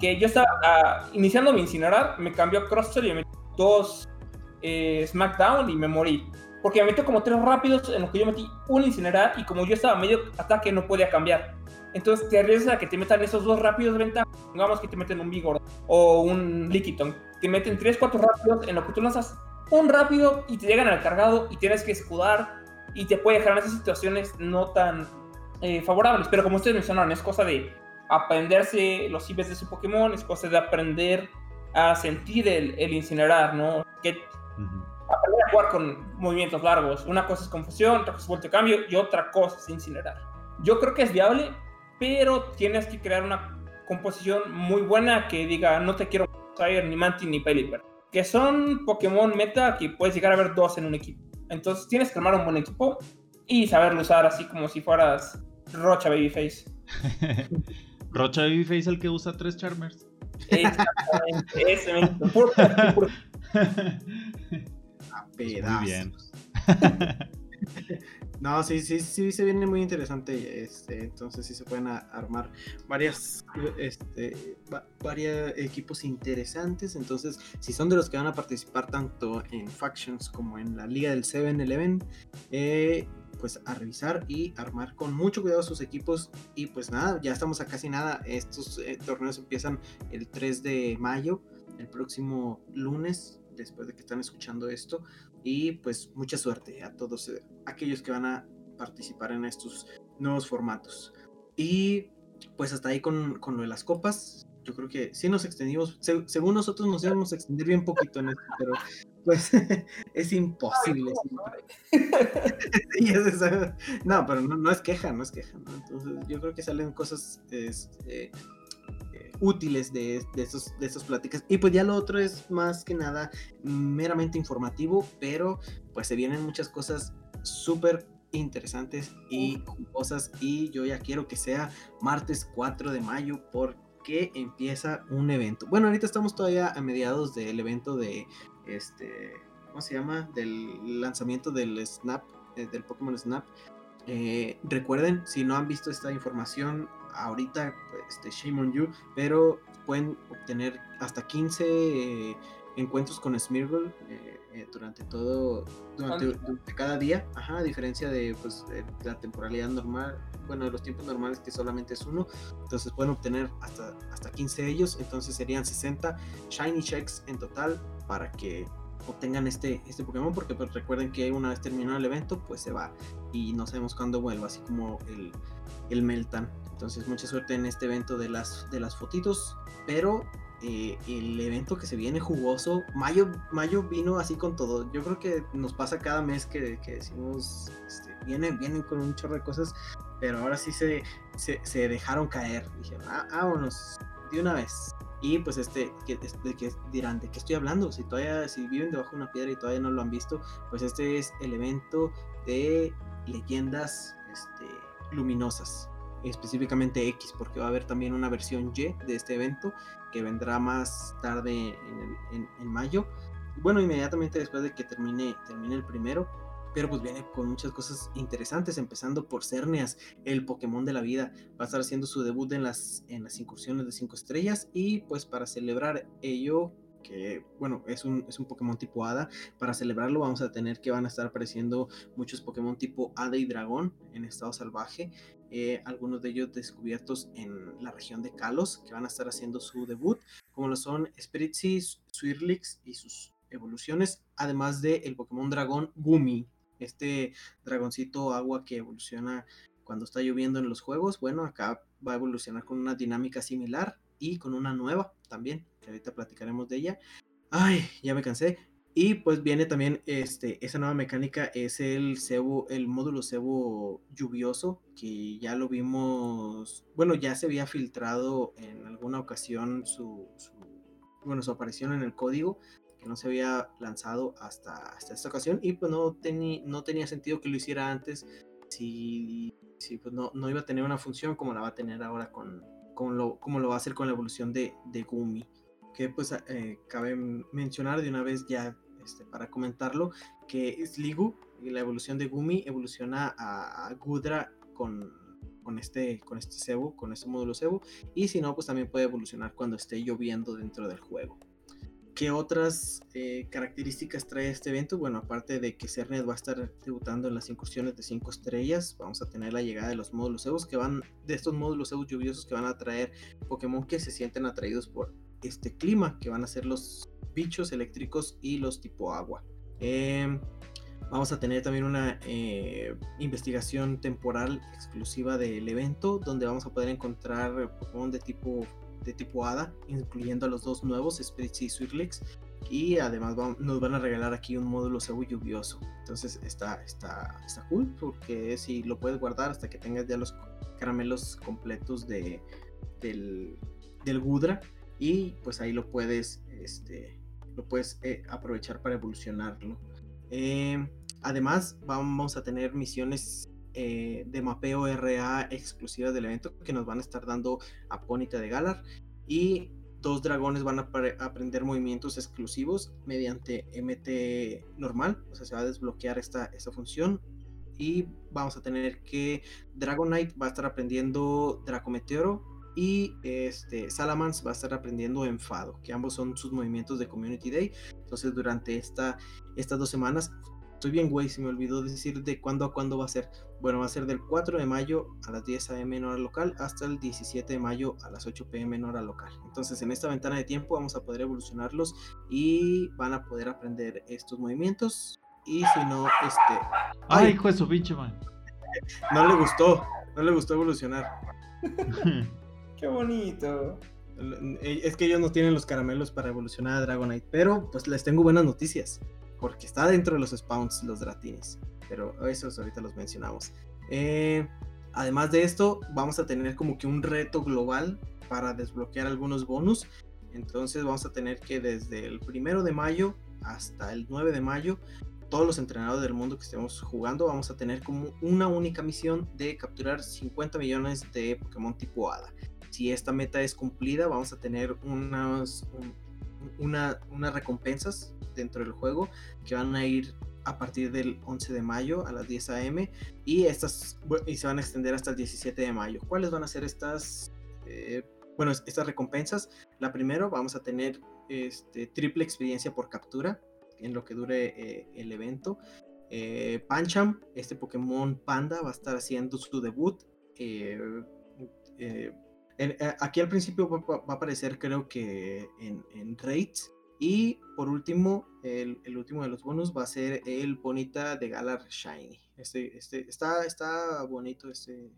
que yo estaba iniciando mi incinerar, me cambió a Crosshair y me metí dos eh, Smackdown y me morí. Porque me metió como tres rápidos en los que yo metí un incinerar y como yo estaba medio ataque no podía cambiar. Entonces te arriesgas a que te metan esos dos rápidos de ventaja. Digamos que te meten un Vigor o un Lickitung. Te meten tres, cuatro rápidos en lo que tú lanzas un rápido y te llegan al cargado y tienes que escudar y te puede dejar en esas situaciones no tan eh, favorables. Pero como ustedes mencionaron, es cosa de aprenderse los IVs de su Pokémon, es cosa de aprender a sentir el, incinerar, ¿no? Que aprender a jugar con movimientos largos. Una cosa es confusión, otra cosa es vuelta de cambio y otra cosa es incinerar. Yo creo que es viable, pero tienes que crear una composición muy buena que diga no te quiero traer ni Mantis ni Pelipper, que son Pokémon meta que puedes llegar a ver dos en un equipo. Entonces tienes que armar un buen equipo y saberlo usar así como si fueras Rocha Babyface. Rocha Babyface el que usa tres Charmers. Exactamente, ese mismo. A pedazos. Muy bien. No, sí, sí, sí, se viene muy interesante. Este, entonces sí se pueden armar varias, este, varios equipos interesantes. Entonces, si son de los que van a participar tanto en Factions como en la Liga del 7-Eleven, eh, pues a revisar y armar con mucho cuidado sus equipos. Y pues nada, ya estamos a casi nada. Estos eh, torneos empiezan el 3 de mayo, el próximo lunes, después de que están escuchando esto. Y pues mucha suerte a todos eh, aquellos que van a participar en estos nuevos formatos. Y pues hasta ahí con, con lo de las copas. Yo creo que sí nos extendimos, según nosotros nos íbamos a extender bien poquito en esto, pero pues es imposible. no, pero no, es queja, no es queja, ¿no? Entonces yo creo que salen cosas este, eh, útiles de, de, esos, de esas pláticas. Y pues ya lo otro es más que nada meramente informativo, pero pues se vienen muchas cosas súper interesantes y jugosas y yo ya quiero que sea martes 4 de mayo porque empieza un evento. Bueno, ahorita estamos todavía a mediados del evento de este, ¿cómo se llama? Del lanzamiento del Snap, eh, del Pokémon Snap. Eh, recuerden, si no han visto esta información ahorita, este, shame on you, pero pueden obtener hasta 15 eh, encuentros con Smeargle durante todo, durante, cada día, ajá, a diferencia de, pues, la temporalidad normal, bueno, de los tiempos normales que solamente es uno, entonces pueden obtener hasta, hasta 15 de ellos, entonces serían 60 Shiny Checks en total para que obtengan este, este Pokémon, porque pues, recuerden que una vez terminado el evento, pues se va y no sabemos cuándo vuelva, así como el, el Meltan. Entonces, mucha suerte en este evento de las, de las fotitos, pero eh, el evento que se viene jugoso, mayo, mayo vino así con todo. Yo creo que nos pasa cada mes que, decimos, este, vienen, vienen con un chorro de cosas, pero ahora sí se, se, dejaron caer. Dijeron, ah, vámonos de una vez. Y pues este, de que dirán, ¿de qué estoy hablando? Si todavía, si viven debajo de una piedra y todavía no lo han visto, pues este es el evento de leyendas este, luminosas, específicamente X, porque va a haber también una versión Y de este evento que vendrá más tarde en, en mayo. Bueno, inmediatamente después de que termine, termine el primero pero pues viene con muchas cosas interesantes, empezando por Cerneas, el Pokémon de la vida. Va a estar haciendo su debut en las, en las incursiones de 5 estrellas y pues para celebrar ello, que, bueno, es un, es un Pokémon tipo Hada. Para celebrarlo vamos a tener que van a estar apareciendo muchos Pokémon tipo Hada y Dragón en estado salvaje. Eh, algunos de ellos descubiertos en la región de Kalos, que van a estar haciendo su debut, como lo son Spiritzee, Swirlix y sus evoluciones, además de el Pokémon Dragón Gumi, este dragoncito agua que evoluciona cuando está lloviendo en los juegos. Bueno, acá va a evolucionar con una dinámica similar y con una nueva también, que ahorita platicaremos de ella. Ay, ya me cansé. Y pues viene también este, esa nueva mecánica, es el cebo, el módulo cebo lluvioso, que ya lo vimos, bueno, ya se había filtrado en alguna ocasión su, bueno, su aparición en el código, que no se había lanzado hasta, hasta esta ocasión, y pues no, no tenía sentido que lo hiciera antes, si, si pues no, no, iba a tener una función como la va a tener ahora con, con lo, como lo va a hacer con la evolución de, de Gumi que pues eh, cabe mencionar de una vez ya este, para comentarlo, que Sligu, la evolución de Gumi, evoluciona a, Gudra con, con este, con este cebo, con este módulo cebo, y si no, pues también puede evolucionar cuando esté lloviendo dentro del juego. ¿Qué otras eh, características trae este evento? Bueno, aparte de que Cernet va a estar debutando en las incursiones de 5 estrellas, vamos a tener la llegada de los módulos Evos que van, de estos módulos Evos lluviosos que van a traer Pokémon que se sienten atraídos por este clima, que van a ser los bichos eléctricos y los tipo agua. Em, vamos a tener también una eh, investigación temporal exclusiva del evento, donde vamos a poder encontrar Pokémon de tipo, de tipo Hada, incluyendo a los dos nuevos, Spritz y Swirlix. Y además nos van a regalar aquí un módulo Cebu lluvioso. Entonces está, está, está cool porque si lo puedes guardar hasta que tengas ya los caramelos completos de, del, del Gudra. Y pues ahí lo puedes este, lo puedes eh, aprovechar para evolucionarlo. Em, además, vamos a tener misiones eh, de mapeo RA exclusivas del evento que nos van a estar dando Apónita de Galar y dos dragones van a aprender movimientos exclusivos mediante MT normal, o sea, se va a desbloquear esta, esta función y vamos a tener que Dragonite va a estar aprendiendo Dracometeoro y este, Salamance va a estar aprendiendo Enfado, que ambos son sus movimientos de Community Day. Entonces durante esta, estas dos semanas, estoy bien güey, se me olvidó decir de cuándo a cuándo va a ser. Bueno, va a ser del 4 de mayo a las 10 am en hora local hasta el 17 de mayo a las 8 pm en hora local. Entonces en esta ventana de tiempo vamos a poder evolucionarlos y van a poder aprender estos movimientos. Y si no, este... ¡Ay, hijo de su pinche man! No le gustó, no le gustó evolucionar. Qué bonito. Eh, es que ellos no tienen los caramelos para evolucionar a Dragonite, pero pues les tengo buenas noticias, porque está dentro de los spawns los Dratines, pero esos ahorita los mencionamos. Eh, además de esto, vamos a tener como que un reto global para desbloquear algunos bonus. Entonces vamos a tener que desde el primero de mayo hasta el 9 de mayo, todos los entrenadores del mundo que estemos jugando, vamos a tener como una única misión de capturar 50 millones de Pokémon tipo Hada si esta meta es cumplida, vamos a tener unas, una, unas recompensas dentro del juego que van a ir a partir del 11 de mayo a las 10 am y estas y se van a extender hasta el 17 de mayo. ¿Cuáles van a ser estas? Eh, bueno, estas recompensas. La primera vamos a tener este, triple experiencia por captura en lo que dure eh, el evento. Eh, Pancham, este Pokémon Panda, va a estar haciendo su debut. Eh, aquí al principio va, a aparecer creo que en, en raids. Y por último, el, último de los bonus va a ser el Bonita de Galar Shiny. Este, este, está, está bonito este,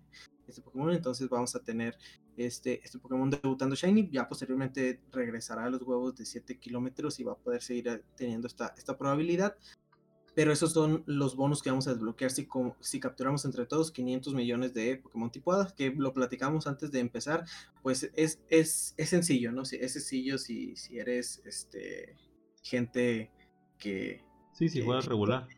este Pokémon. Entonces vamos a tener este, este Pokémon debutando Shiny. Ya posteriormente regresará a los huevos de 7 kilómetros y va a poder seguir eh, teniendo esta, esta probabilidad pero esos son los bonos que vamos a desbloquear si, si capturamos entre todos 500 millones de Pokémon tipo Hada, que lo platicamos antes de empezar, pues es, es, es sencillo, ¿no? Es sencillo si, si eres este, gente que... Sí, sí, juega regular.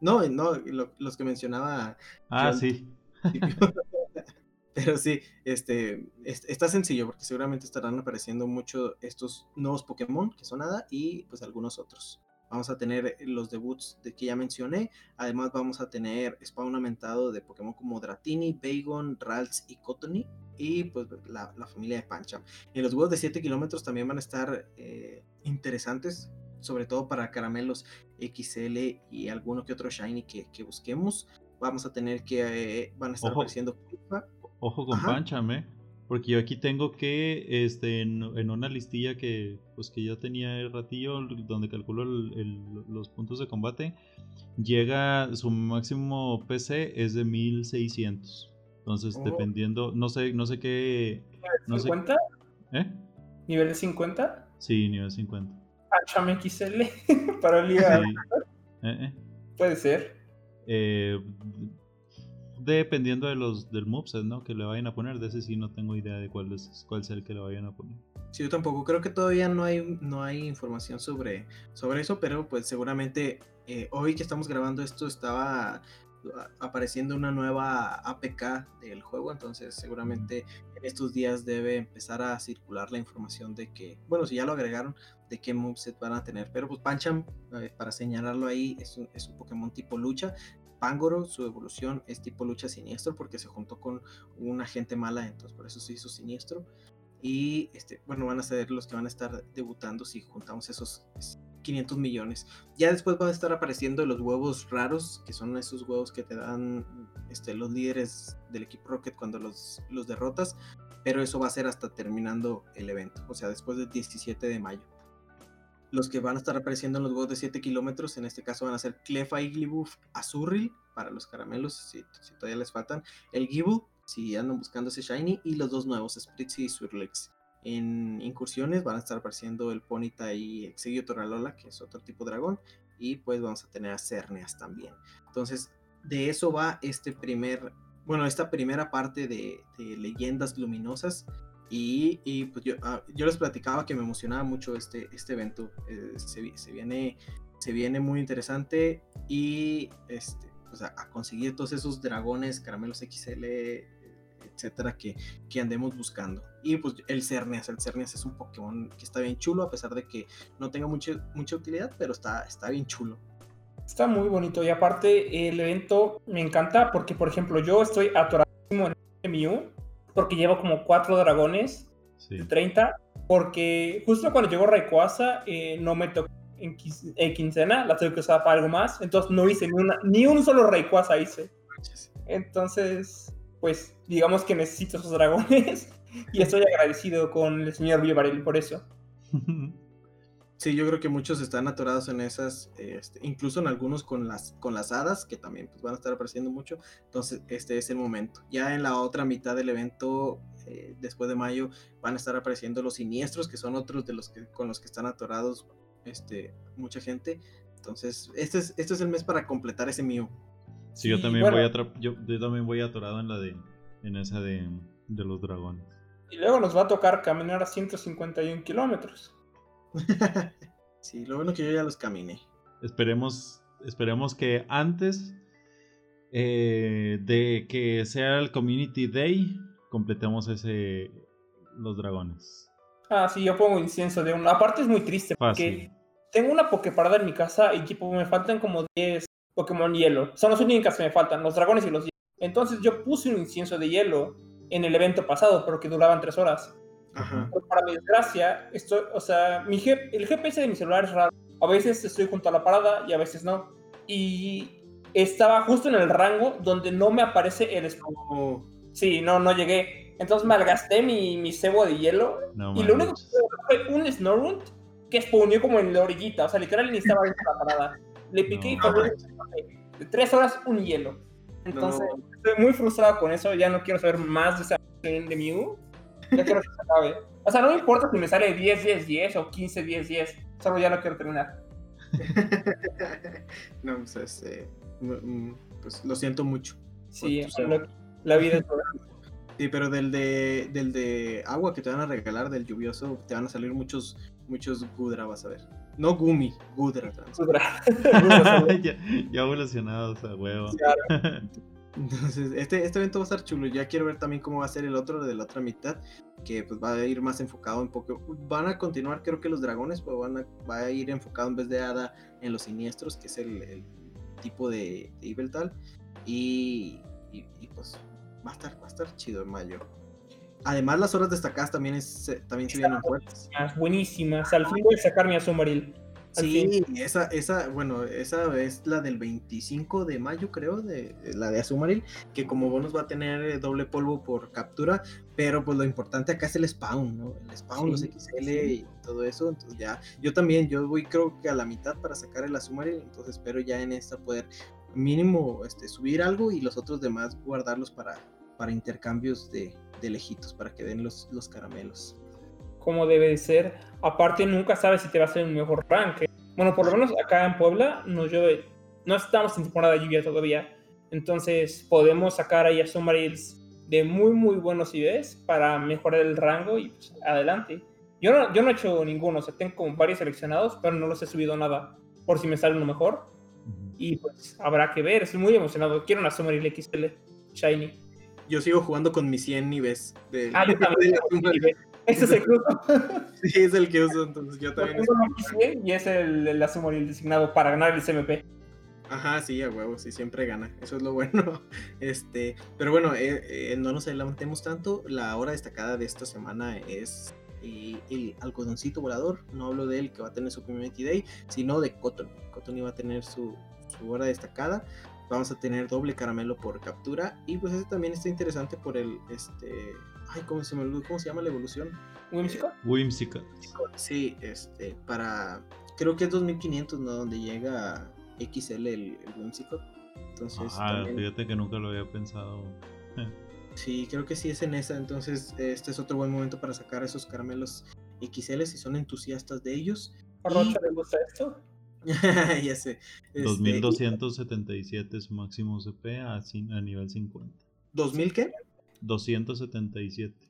No, no, los que mencionaba... Ah, sí. Pero sí, este, está sencillo porque seguramente estarán apareciendo mucho estos nuevos Pokémon que son Hada y pues algunos otros. Vamos a tener los debuts de que ya mencioné. Además vamos a tener spawn aumentado de Pokémon como Dratini, Bagon, Ralts y Cotony. Y pues la, familia de Pancham. En los huevos de 7 kilómetros también van a estar eh, interesantes, sobre todo para caramelos XL y alguno que otro shiny que, que busquemos. Vamos a tener que, eh, van a estar Ojo. apareciendo. Ojo con Ajá. Pancham, ¿eh? Porque yo aquí tengo que, este, en, en una listilla que, pues, que ya tenía el ratillo, donde calculo el- el- los puntos de combate, llega, su máximo PC es de 1600. Entonces, Oh. dependiendo, no sé, no sé qué, no sé, ¿50? ¿eh? ¿Nivel de 50? Sí, nivel 50. Pancham XL para Liga. Sí. Eh, eh. Puede ser. Eh, dependiendo de los del moveset, ¿no? Que le vayan a poner, de ese sí no tengo idea de cuál es cuál sea el que le vayan a poner. Sí, yo tampoco creo que todavía no hay, no hay información sobre, sobre eso, pero pues seguramente eh, hoy que estamos grabando esto estaba apareciendo una nueva APK del juego, entonces seguramente en estos días debe empezar a circular la información de que, bueno, si ya lo agregaron, de qué moveset van a tener, pero pues Pancham, eh, para señalarlo ahí, es un, es un Pokémon tipo lucha, Pangoro, su evolución es tipo lucha siniestro porque se juntó con una gente mala, entonces por eso se hizo siniestro y este, bueno, van a ser los que van a estar debutando si juntamos esos 500 millones. Ya después van a estar apareciendo los huevos raros, que son esos huevos que te dan este, los líderes del equipo Rocket cuando los, los derrotas, pero eso va a ser hasta terminando el evento, o sea, después del 17 de mayo. Los que van a estar apareciendo en los huevos de 7 kilómetros, en este caso van a ser Clefa Igglybuff Azurril para los caramelos, si, todavía les faltan, el Gible, si andan buscando ese Shiny, y los dos nuevos, Spritzy y Swirlix. En incursiones van a estar apareciendo el Ponyta y Exegio Toralola, que es otro tipo de dragón, y pues vamos a tener a Cerneas también. Entonces, de eso va este primer, bueno, esta primera parte de, de leyendas luminosas. Y, pues yo, ah, yo les platicaba que me emocionaba mucho este, este evento. eh, se, vi- se viene, se viene muy interesante y este, pues a, conseguir todos esos dragones, caramelos XL, eh, etcétera, que, que andemos buscando. Y pues el Cerneas, el Cerneas es un Pokémon que está bien chulo, a pesar de que no tenga mucha, mucha utilidad, pero está, está bien chulo. Está muy bonito y aparte el evento me encanta porque, por ejemplo, yo estoy atoradísimo en Mew porque llevo como cuatro dragones Sí. de 30 porque justo cuando llegó Rayquaza eh, no me tocó en, en quincena, la tuve que usar para algo más, entonces no hice ni, una, ni un solo Rayquaza hice. Entonces, pues digamos que necesito esos dragones y estoy agradecido con el señor Vivarel por eso. Sí, yo creo que muchos están atorados en esas, este, incluso en algunos con las, con las hadas, que también pues, van a estar apareciendo mucho. Entonces, este es el momento. Ya en la otra mitad del evento, eh, después de mayo, van a estar apareciendo los siniestros, que son otros de los que con los que están atorados este, mucha gente. Entonces, este es, este es el mes para completar ese mío. Sí, yo también bueno. voy yo también voy atorado en la de en esa de, de los dragones. Y luego nos va a tocar caminar a 151 kilómetros. sí, lo bueno que yo ya los caminé. Esperemos esperemos que antes eh, de que sea el Community Day completemos ese los dragones. Ah, sí, yo pongo incienso de uno. Aparte es muy triste porque tengo una Poképarada en mi casa y tipo me faltan como 10 Pokémon hielo. Son las únicas que me faltan, los dragones y los hielos. Entonces yo puse un incienso de hielo en el evento pasado, pero que duraban 3 horas. Ajá. Pero para mi desgracia, estoy, o sea, mi G- el GPS de mi celular es raro. A veces estoy junto a la parada y a veces no. Y estaba justo en el rango donde no me aparece el spawn. Oh, Sí, no, no llegué. Entonces malgasté mi, mi cebo de hielo No y lo único que fue un Snorunt que spawneó como en la orillita. O sea, literal ni estaba dentro de la parada. Le piqué y No. de tres horas un hielo. Entonces, estoy muy frustrado con eso. Ya no quiero saber más de esa de Mew. Ya quiero que se acabe. O sea, no me importa si me sale 10, 10, 10 o 15, 10, 10. Solo ya no quiero terminar. no, pues, este, mm, mm, pues lo siento mucho. Sí, lo- la vida es. Sí, pero del de, del de agua que te van a regalar, del lluvioso, te van a salir muchos, muchos Gudra, vas a ver. No Gumi, Gudra. te van a salir. ya, ya evolucionados a huevo. Entonces, este, este evento va a estar chulo. Ya quiero ver también cómo va a ser el otro de la otra mitad, que pues va a ir más enfocado en poco. Van a continuar, creo que los dragones, pero van a, va a ir enfocado en vez de Hada en los siniestros, que es el, el tipo de, de Yveltal. Y, y, y, pues va a estar, va a estar chido en mayo. además las horas destacadas también, es, también se vienen fuertes. Buenísimas. Al fin voy a sacar mi Azumaril. Sí, esa, esa, bueno, esa es la del 25 de mayo, creo, de, la de Azumaril, que como bonus va a tener eh, doble polvo por captura, pero pues lo importante acá es el spawn, ¿no? El spawn, los XL y todo eso, entonces ya, yo también, yo voy creo que a la mitad para sacar el Azumaril, entonces espero ya en esta poder mínimo este, subir algo y los otros demás guardarlos para, para intercambios de, de lejitos, para que den los, los caramelos como debe de ser. Aparte, nunca sabes si te va a hacer un mejor rank. Bueno, por lo menos acá en Puebla no llueve, no estamos en temporada de lluvia todavía. Entonces podemos sacar ahí a Sumarils de muy muy buenos IDs para mejorar el rango y pues, adelante. Yo no, yo no he hecho ninguno, o sea, tengo como varios seleccionados, pero no los he subido nada por si me sale uno mejor. Y pues habrá que ver, estoy muy emocionado. Quiero una Sumaril XL Shiny. Yo sigo jugando con mis 100 niveles de... Ah, yo también. Ese es el que uso. Sí, es el que uso, entonces yo también. y es el, el el designado para ganar el CMP. Ajá, sí, a huevo, sí, siempre gana. Eso es lo bueno. Este, pero bueno, eh, eh, no nos adelantemos tanto. La hora destacada de esta semana es eh, el algodoncito volador. No hablo de él que va a tener su Community Day, sino de Cotton. Cotton iba a tener su, su hora destacada. Vamos a tener doble caramelo por captura. Y pues ese también está interesante por el este Ay, ¿cómo se, me, ¿cómo se llama la evolución? ¿Whimsicott? Whimsicott. Sí, este, para. Creo que es 2500, ¿no? Donde llega XL el, el Whimsicott. Entonces. Ah, fíjate que nunca lo había pensado. Sí, creo que sí es en esa. Entonces, este es otro buen momento para sacar esos caramelos XL si son entusiastas de ellos. ¿A Rocha le gusta esto? ya sé. Este, 2277 es su máximo CP a, a nivel 50. ¿2000 qué? 277.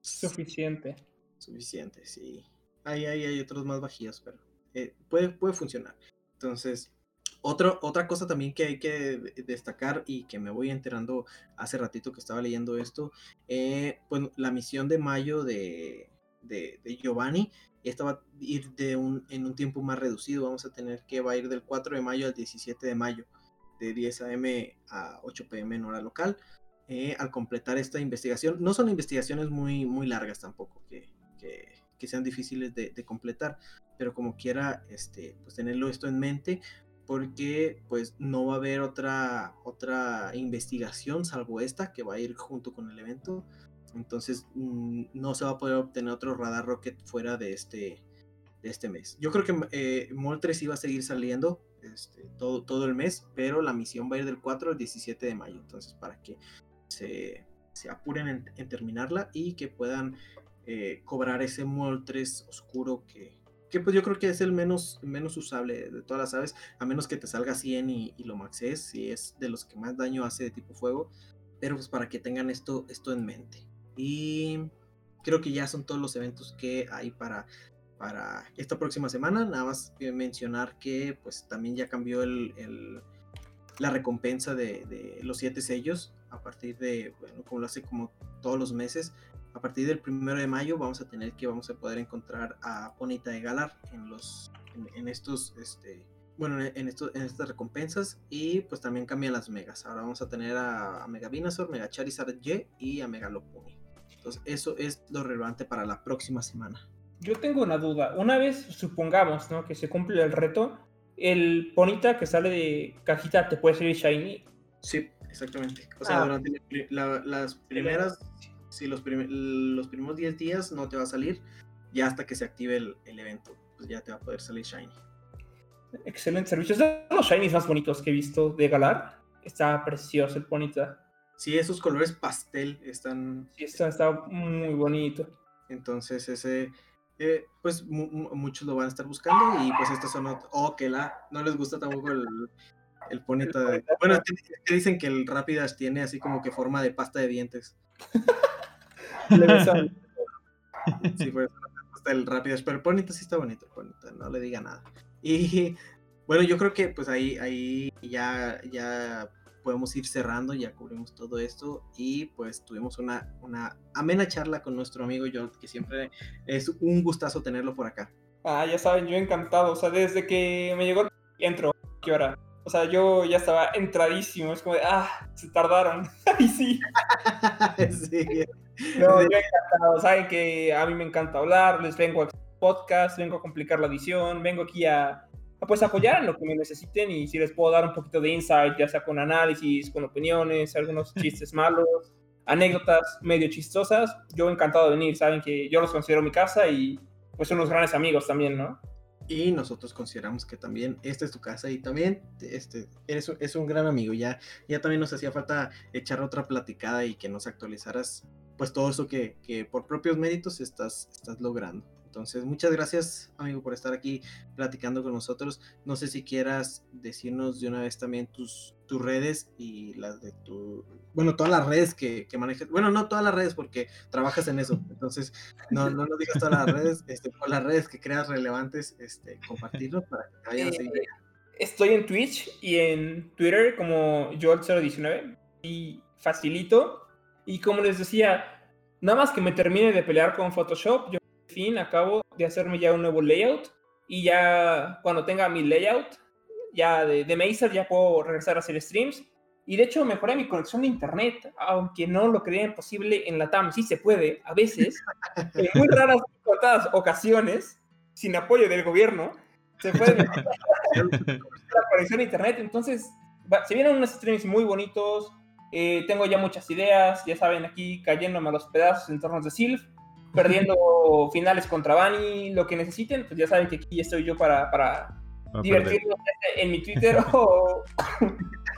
Suficiente. Suficiente, sí. Ahí, hay otros más bajíos, pero eh, puede, puede funcionar. Entonces, otro, otra cosa también que hay que destacar y que me voy enterando hace ratito que estaba leyendo esto, eh, pues la misión de mayo de, de, de, Giovanni, esta va a ir de un, en un tiempo más reducido, vamos a tener que va a ir del 4 de mayo al 17 de mayo, de 10 a.m. a 8 p.m. en hora local. Eh, al completar esta investigación. No son investigaciones muy, muy largas tampoco, que, que, sean difíciles de, completar, pero como quiera, este, pues tenerlo esto en mente, porque pues no va a haber otra, otra investigación salvo esta que va a ir junto con el evento. Entonces mm, no se va a poder obtener otro radar rocket fuera de este, de este mes. Yo creo que eh, Moltres iba a seguir saliendo este, todo, todo el mes, pero la misión va a ir del 4 al 17 de mayo. Entonces, para que se, apuren en, terminarla y que puedan eh, cobrar ese Moltres oscuro que, que pues yo creo que es el menos, menos usable de todas las aves, a menos que te salga 100 y, lo maxes, si es de los que más daño hace de tipo fuego, pero pues para que tengan esto, esto en mente. Y creo que ya son todos los eventos que hay para, para esta próxima semana, nada más mencionar que pues también ya cambió el, la recompensa de, de los siete sellos a partir de, bueno, como lo hace como todos los meses, a partir del primero de mayo vamos a tener que vamos a poder encontrar a Ponita de Galar en los en, estos este bueno en estos en estas recompensas y pues también cambian las megas. Ahora vamos a tener a, Mega Venusaur, Mega Charizard Y y a Mega Lopunny entonces eso es lo relevante para la próxima semana. Yo tengo una duda. Una vez supongamos ¿no? que se cumple el reto el Ponita que sale de cajita te puede salir shiny sí Exactamente. O sea, ah. durante las primeras, si los, los primeros 10 días no te va a salir, ya hasta que se active el, evento, pues ya te va a poder salir Shiny. Excelente servicio. Es de los Shinies más bonitos que he visto de Galar. Está precioso el Ponita. Sí, esos colores pastel están. Sí, está, está muy bonito. Entonces, ese. Eh, pues muchos lo van a estar buscando y pues estas son. Oh, que la. No les gusta tampoco el, el ponita de... Bueno, dicen que el Rápidas tiene así como que forma de pasta de dientes. sí, pues el Rápidas, pero el Ponita sí está bonito, Ponita, no le diga nada. Y bueno, yo creo que pues ahí, ahí ya, ya podemos ir cerrando, ya cubrimos todo esto y pues tuvimos una, una amena charla con nuestro amigo John, que siempre es un gustazo tenerlo por acá. Ah, ya saben, yo encantado, o sea, desde que me llegó entro, ¿qué hora? O sea, yo ya estaba entradísimo. Es como de, ah, se tardaron. y sí. sí. No, yo encantado. Saben que a mí me encanta hablar. Les vengo a podcast, vengo a complicar la edición, vengo aquí a, pues apoyar en lo que me necesiten y si les puedo dar un poquito de insight, ya sea con análisis, con opiniones, algunos chistes malos, anécdotas medio chistosas, yo encantado de venir. Saben que yo los considero mi casa y pues son unos grandes amigos también, ¿no? Y nosotros consideramos que también esta es tu casa y también este, eres, es un gran amigo. Ya, ya también nos hacía falta echar otra platicada y que nos actualizaras pues todo eso que, que por propios méritos estás, estás logrando. Entonces, muchas gracias, amigo, por estar aquí platicando con nosotros. No sé si quieras decirnos de una vez también tus, tus redes y las de tu. Bueno, todas las redes que, que manejas. Bueno, no todas las redes porque trabajas en eso. Entonces, no, no nos digas todas las redes, este, por las redes que creas relevantes, este, compartirlos para que vayan a seguir. Eh, estoy en Twitch y en Twitter como Joel019 y facilito. Y como les decía, nada más que me termine de pelear con Photoshop, yo fin acabo de hacerme ya un nuevo layout y ya cuando tenga mi layout ya de, de Mazer ya puedo regresar a hacer streams. Y de hecho mejoré mi conexión de internet, aunque no lo creía imposible en la TAM. Sí se puede, a veces, en muy raras contadas ocasiones, sin apoyo del gobierno, se puede la conexión de internet. Entonces, se vienen unos streams muy bonitos. Eh, tengo ya muchas ideas, ya saben, aquí cayéndome a los pedazos en torno de Sylph perdiendo finales contra Bani, lo que necesiten, pues ya saben que aquí estoy yo para, para divertirnos en mi Twitter o,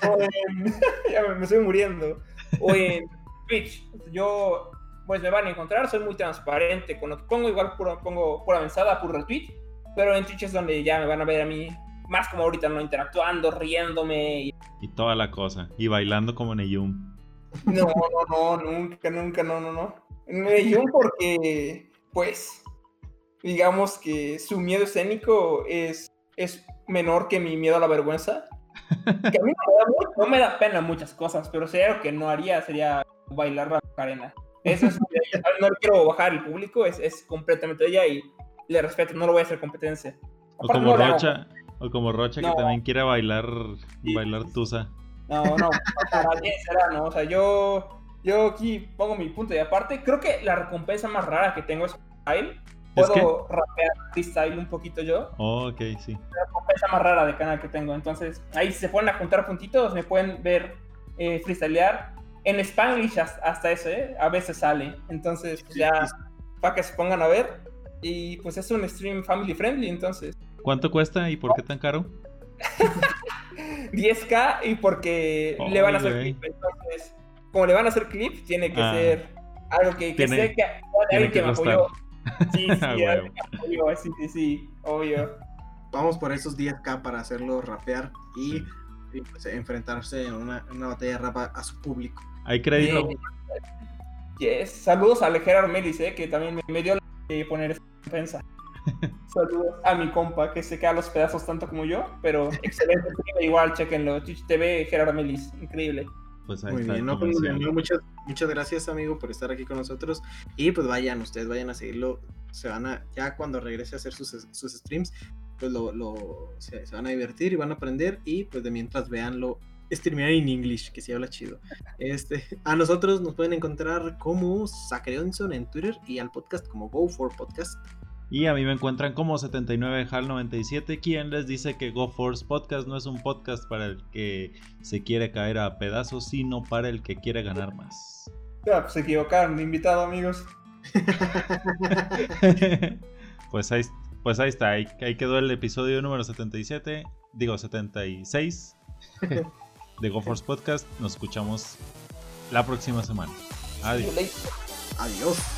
en, ya me, estoy muriendo, o en Twitch. Yo, pues me van a encontrar, soy muy transparente con lo que pongo, igual puro, pongo pura mensada, puro retweet, pero en Twitch es donde ya me van a ver a mí más como ahorita, ¿no? Interactuando, riéndome. Y, y toda la cosa. Y bailando como Neyum. No, no, no, nunca, nunca, no, no, no. Medellín porque, pues, digamos que su miedo escénico es, es menor que mi miedo a la vergüenza. Que a mí no me da, pena muchas cosas, pero sería lo que no haría sería bailar la arena. Eso es, no quiero bajar el público, es, es completamente ella y le respeto, no lo voy a hacer competencia. o como Rocha, o como Rocha que también quiere bailar, bailar tusa. No, no, para será, ¿no? O sea, yo yo aquí pongo mi punto y aparte, creo que la recompensa más rara que tengo es freestyle. Puedo rapear freestyle un poquito yo. Oh, ok, sí. La recompensa más rara de canal que tengo. Entonces, ahí se ponen a juntar puntitos, me pueden ver eh, freestylear. En Spanglish hasta, eso, ¿eh? A veces sale. Entonces, pues ya, para que se pongan a ver. Y pues es un stream family friendly, entonces. ¿Cuánto cuesta y por qué tan caro? 10k y porque le van a hacer clip. Entonces, como le van a hacer clip, tiene que ah. ser algo que, que sé que alguien que, me apoyó. Sí, sí, alguien me apoyó, sí, sí, sí, obvio. Vamos por esos 10k para hacerlo rapear y, pues, enfrentarse en una, una, batalla de rap a, su público. Hay crédito. Yes. Saludos a Gerard Melis, eh, que también me, dio la de poner esa defensa. Saludos a mi compa que se queda los pedazos tanto como yo, pero excelente. Igual, chequenlo. Twitch TV, Gerard Melis, increíble. Pues Muy bien, no, pues, muchas, muchas gracias amigo por estar aquí con nosotros y pues vayan, ustedes vayan a seguirlo, se van a, ya cuando regrese a hacer sus, sus streams, pues lo, lo se, van a divertir y van a aprender y pues de mientras veanlo streamear en English, que se habla chido. Este, a nosotros nos pueden encontrar como Sacreonson en Twitter y al podcast como Go for Podcast. Y a mí me encuentran como 79HAL97, quien les dice que Go Force Podcast no es un podcast para el que se quiere caer a pedazos, sino para el que quiere ganar más. Ya, pues se equivocaron, invitado, amigos. pues, ahí, pues ahí está, ahí, quedó el episodio número 77, digo 76 de Go Force Podcast. Nos escuchamos la próxima semana. Adiós. Adiós.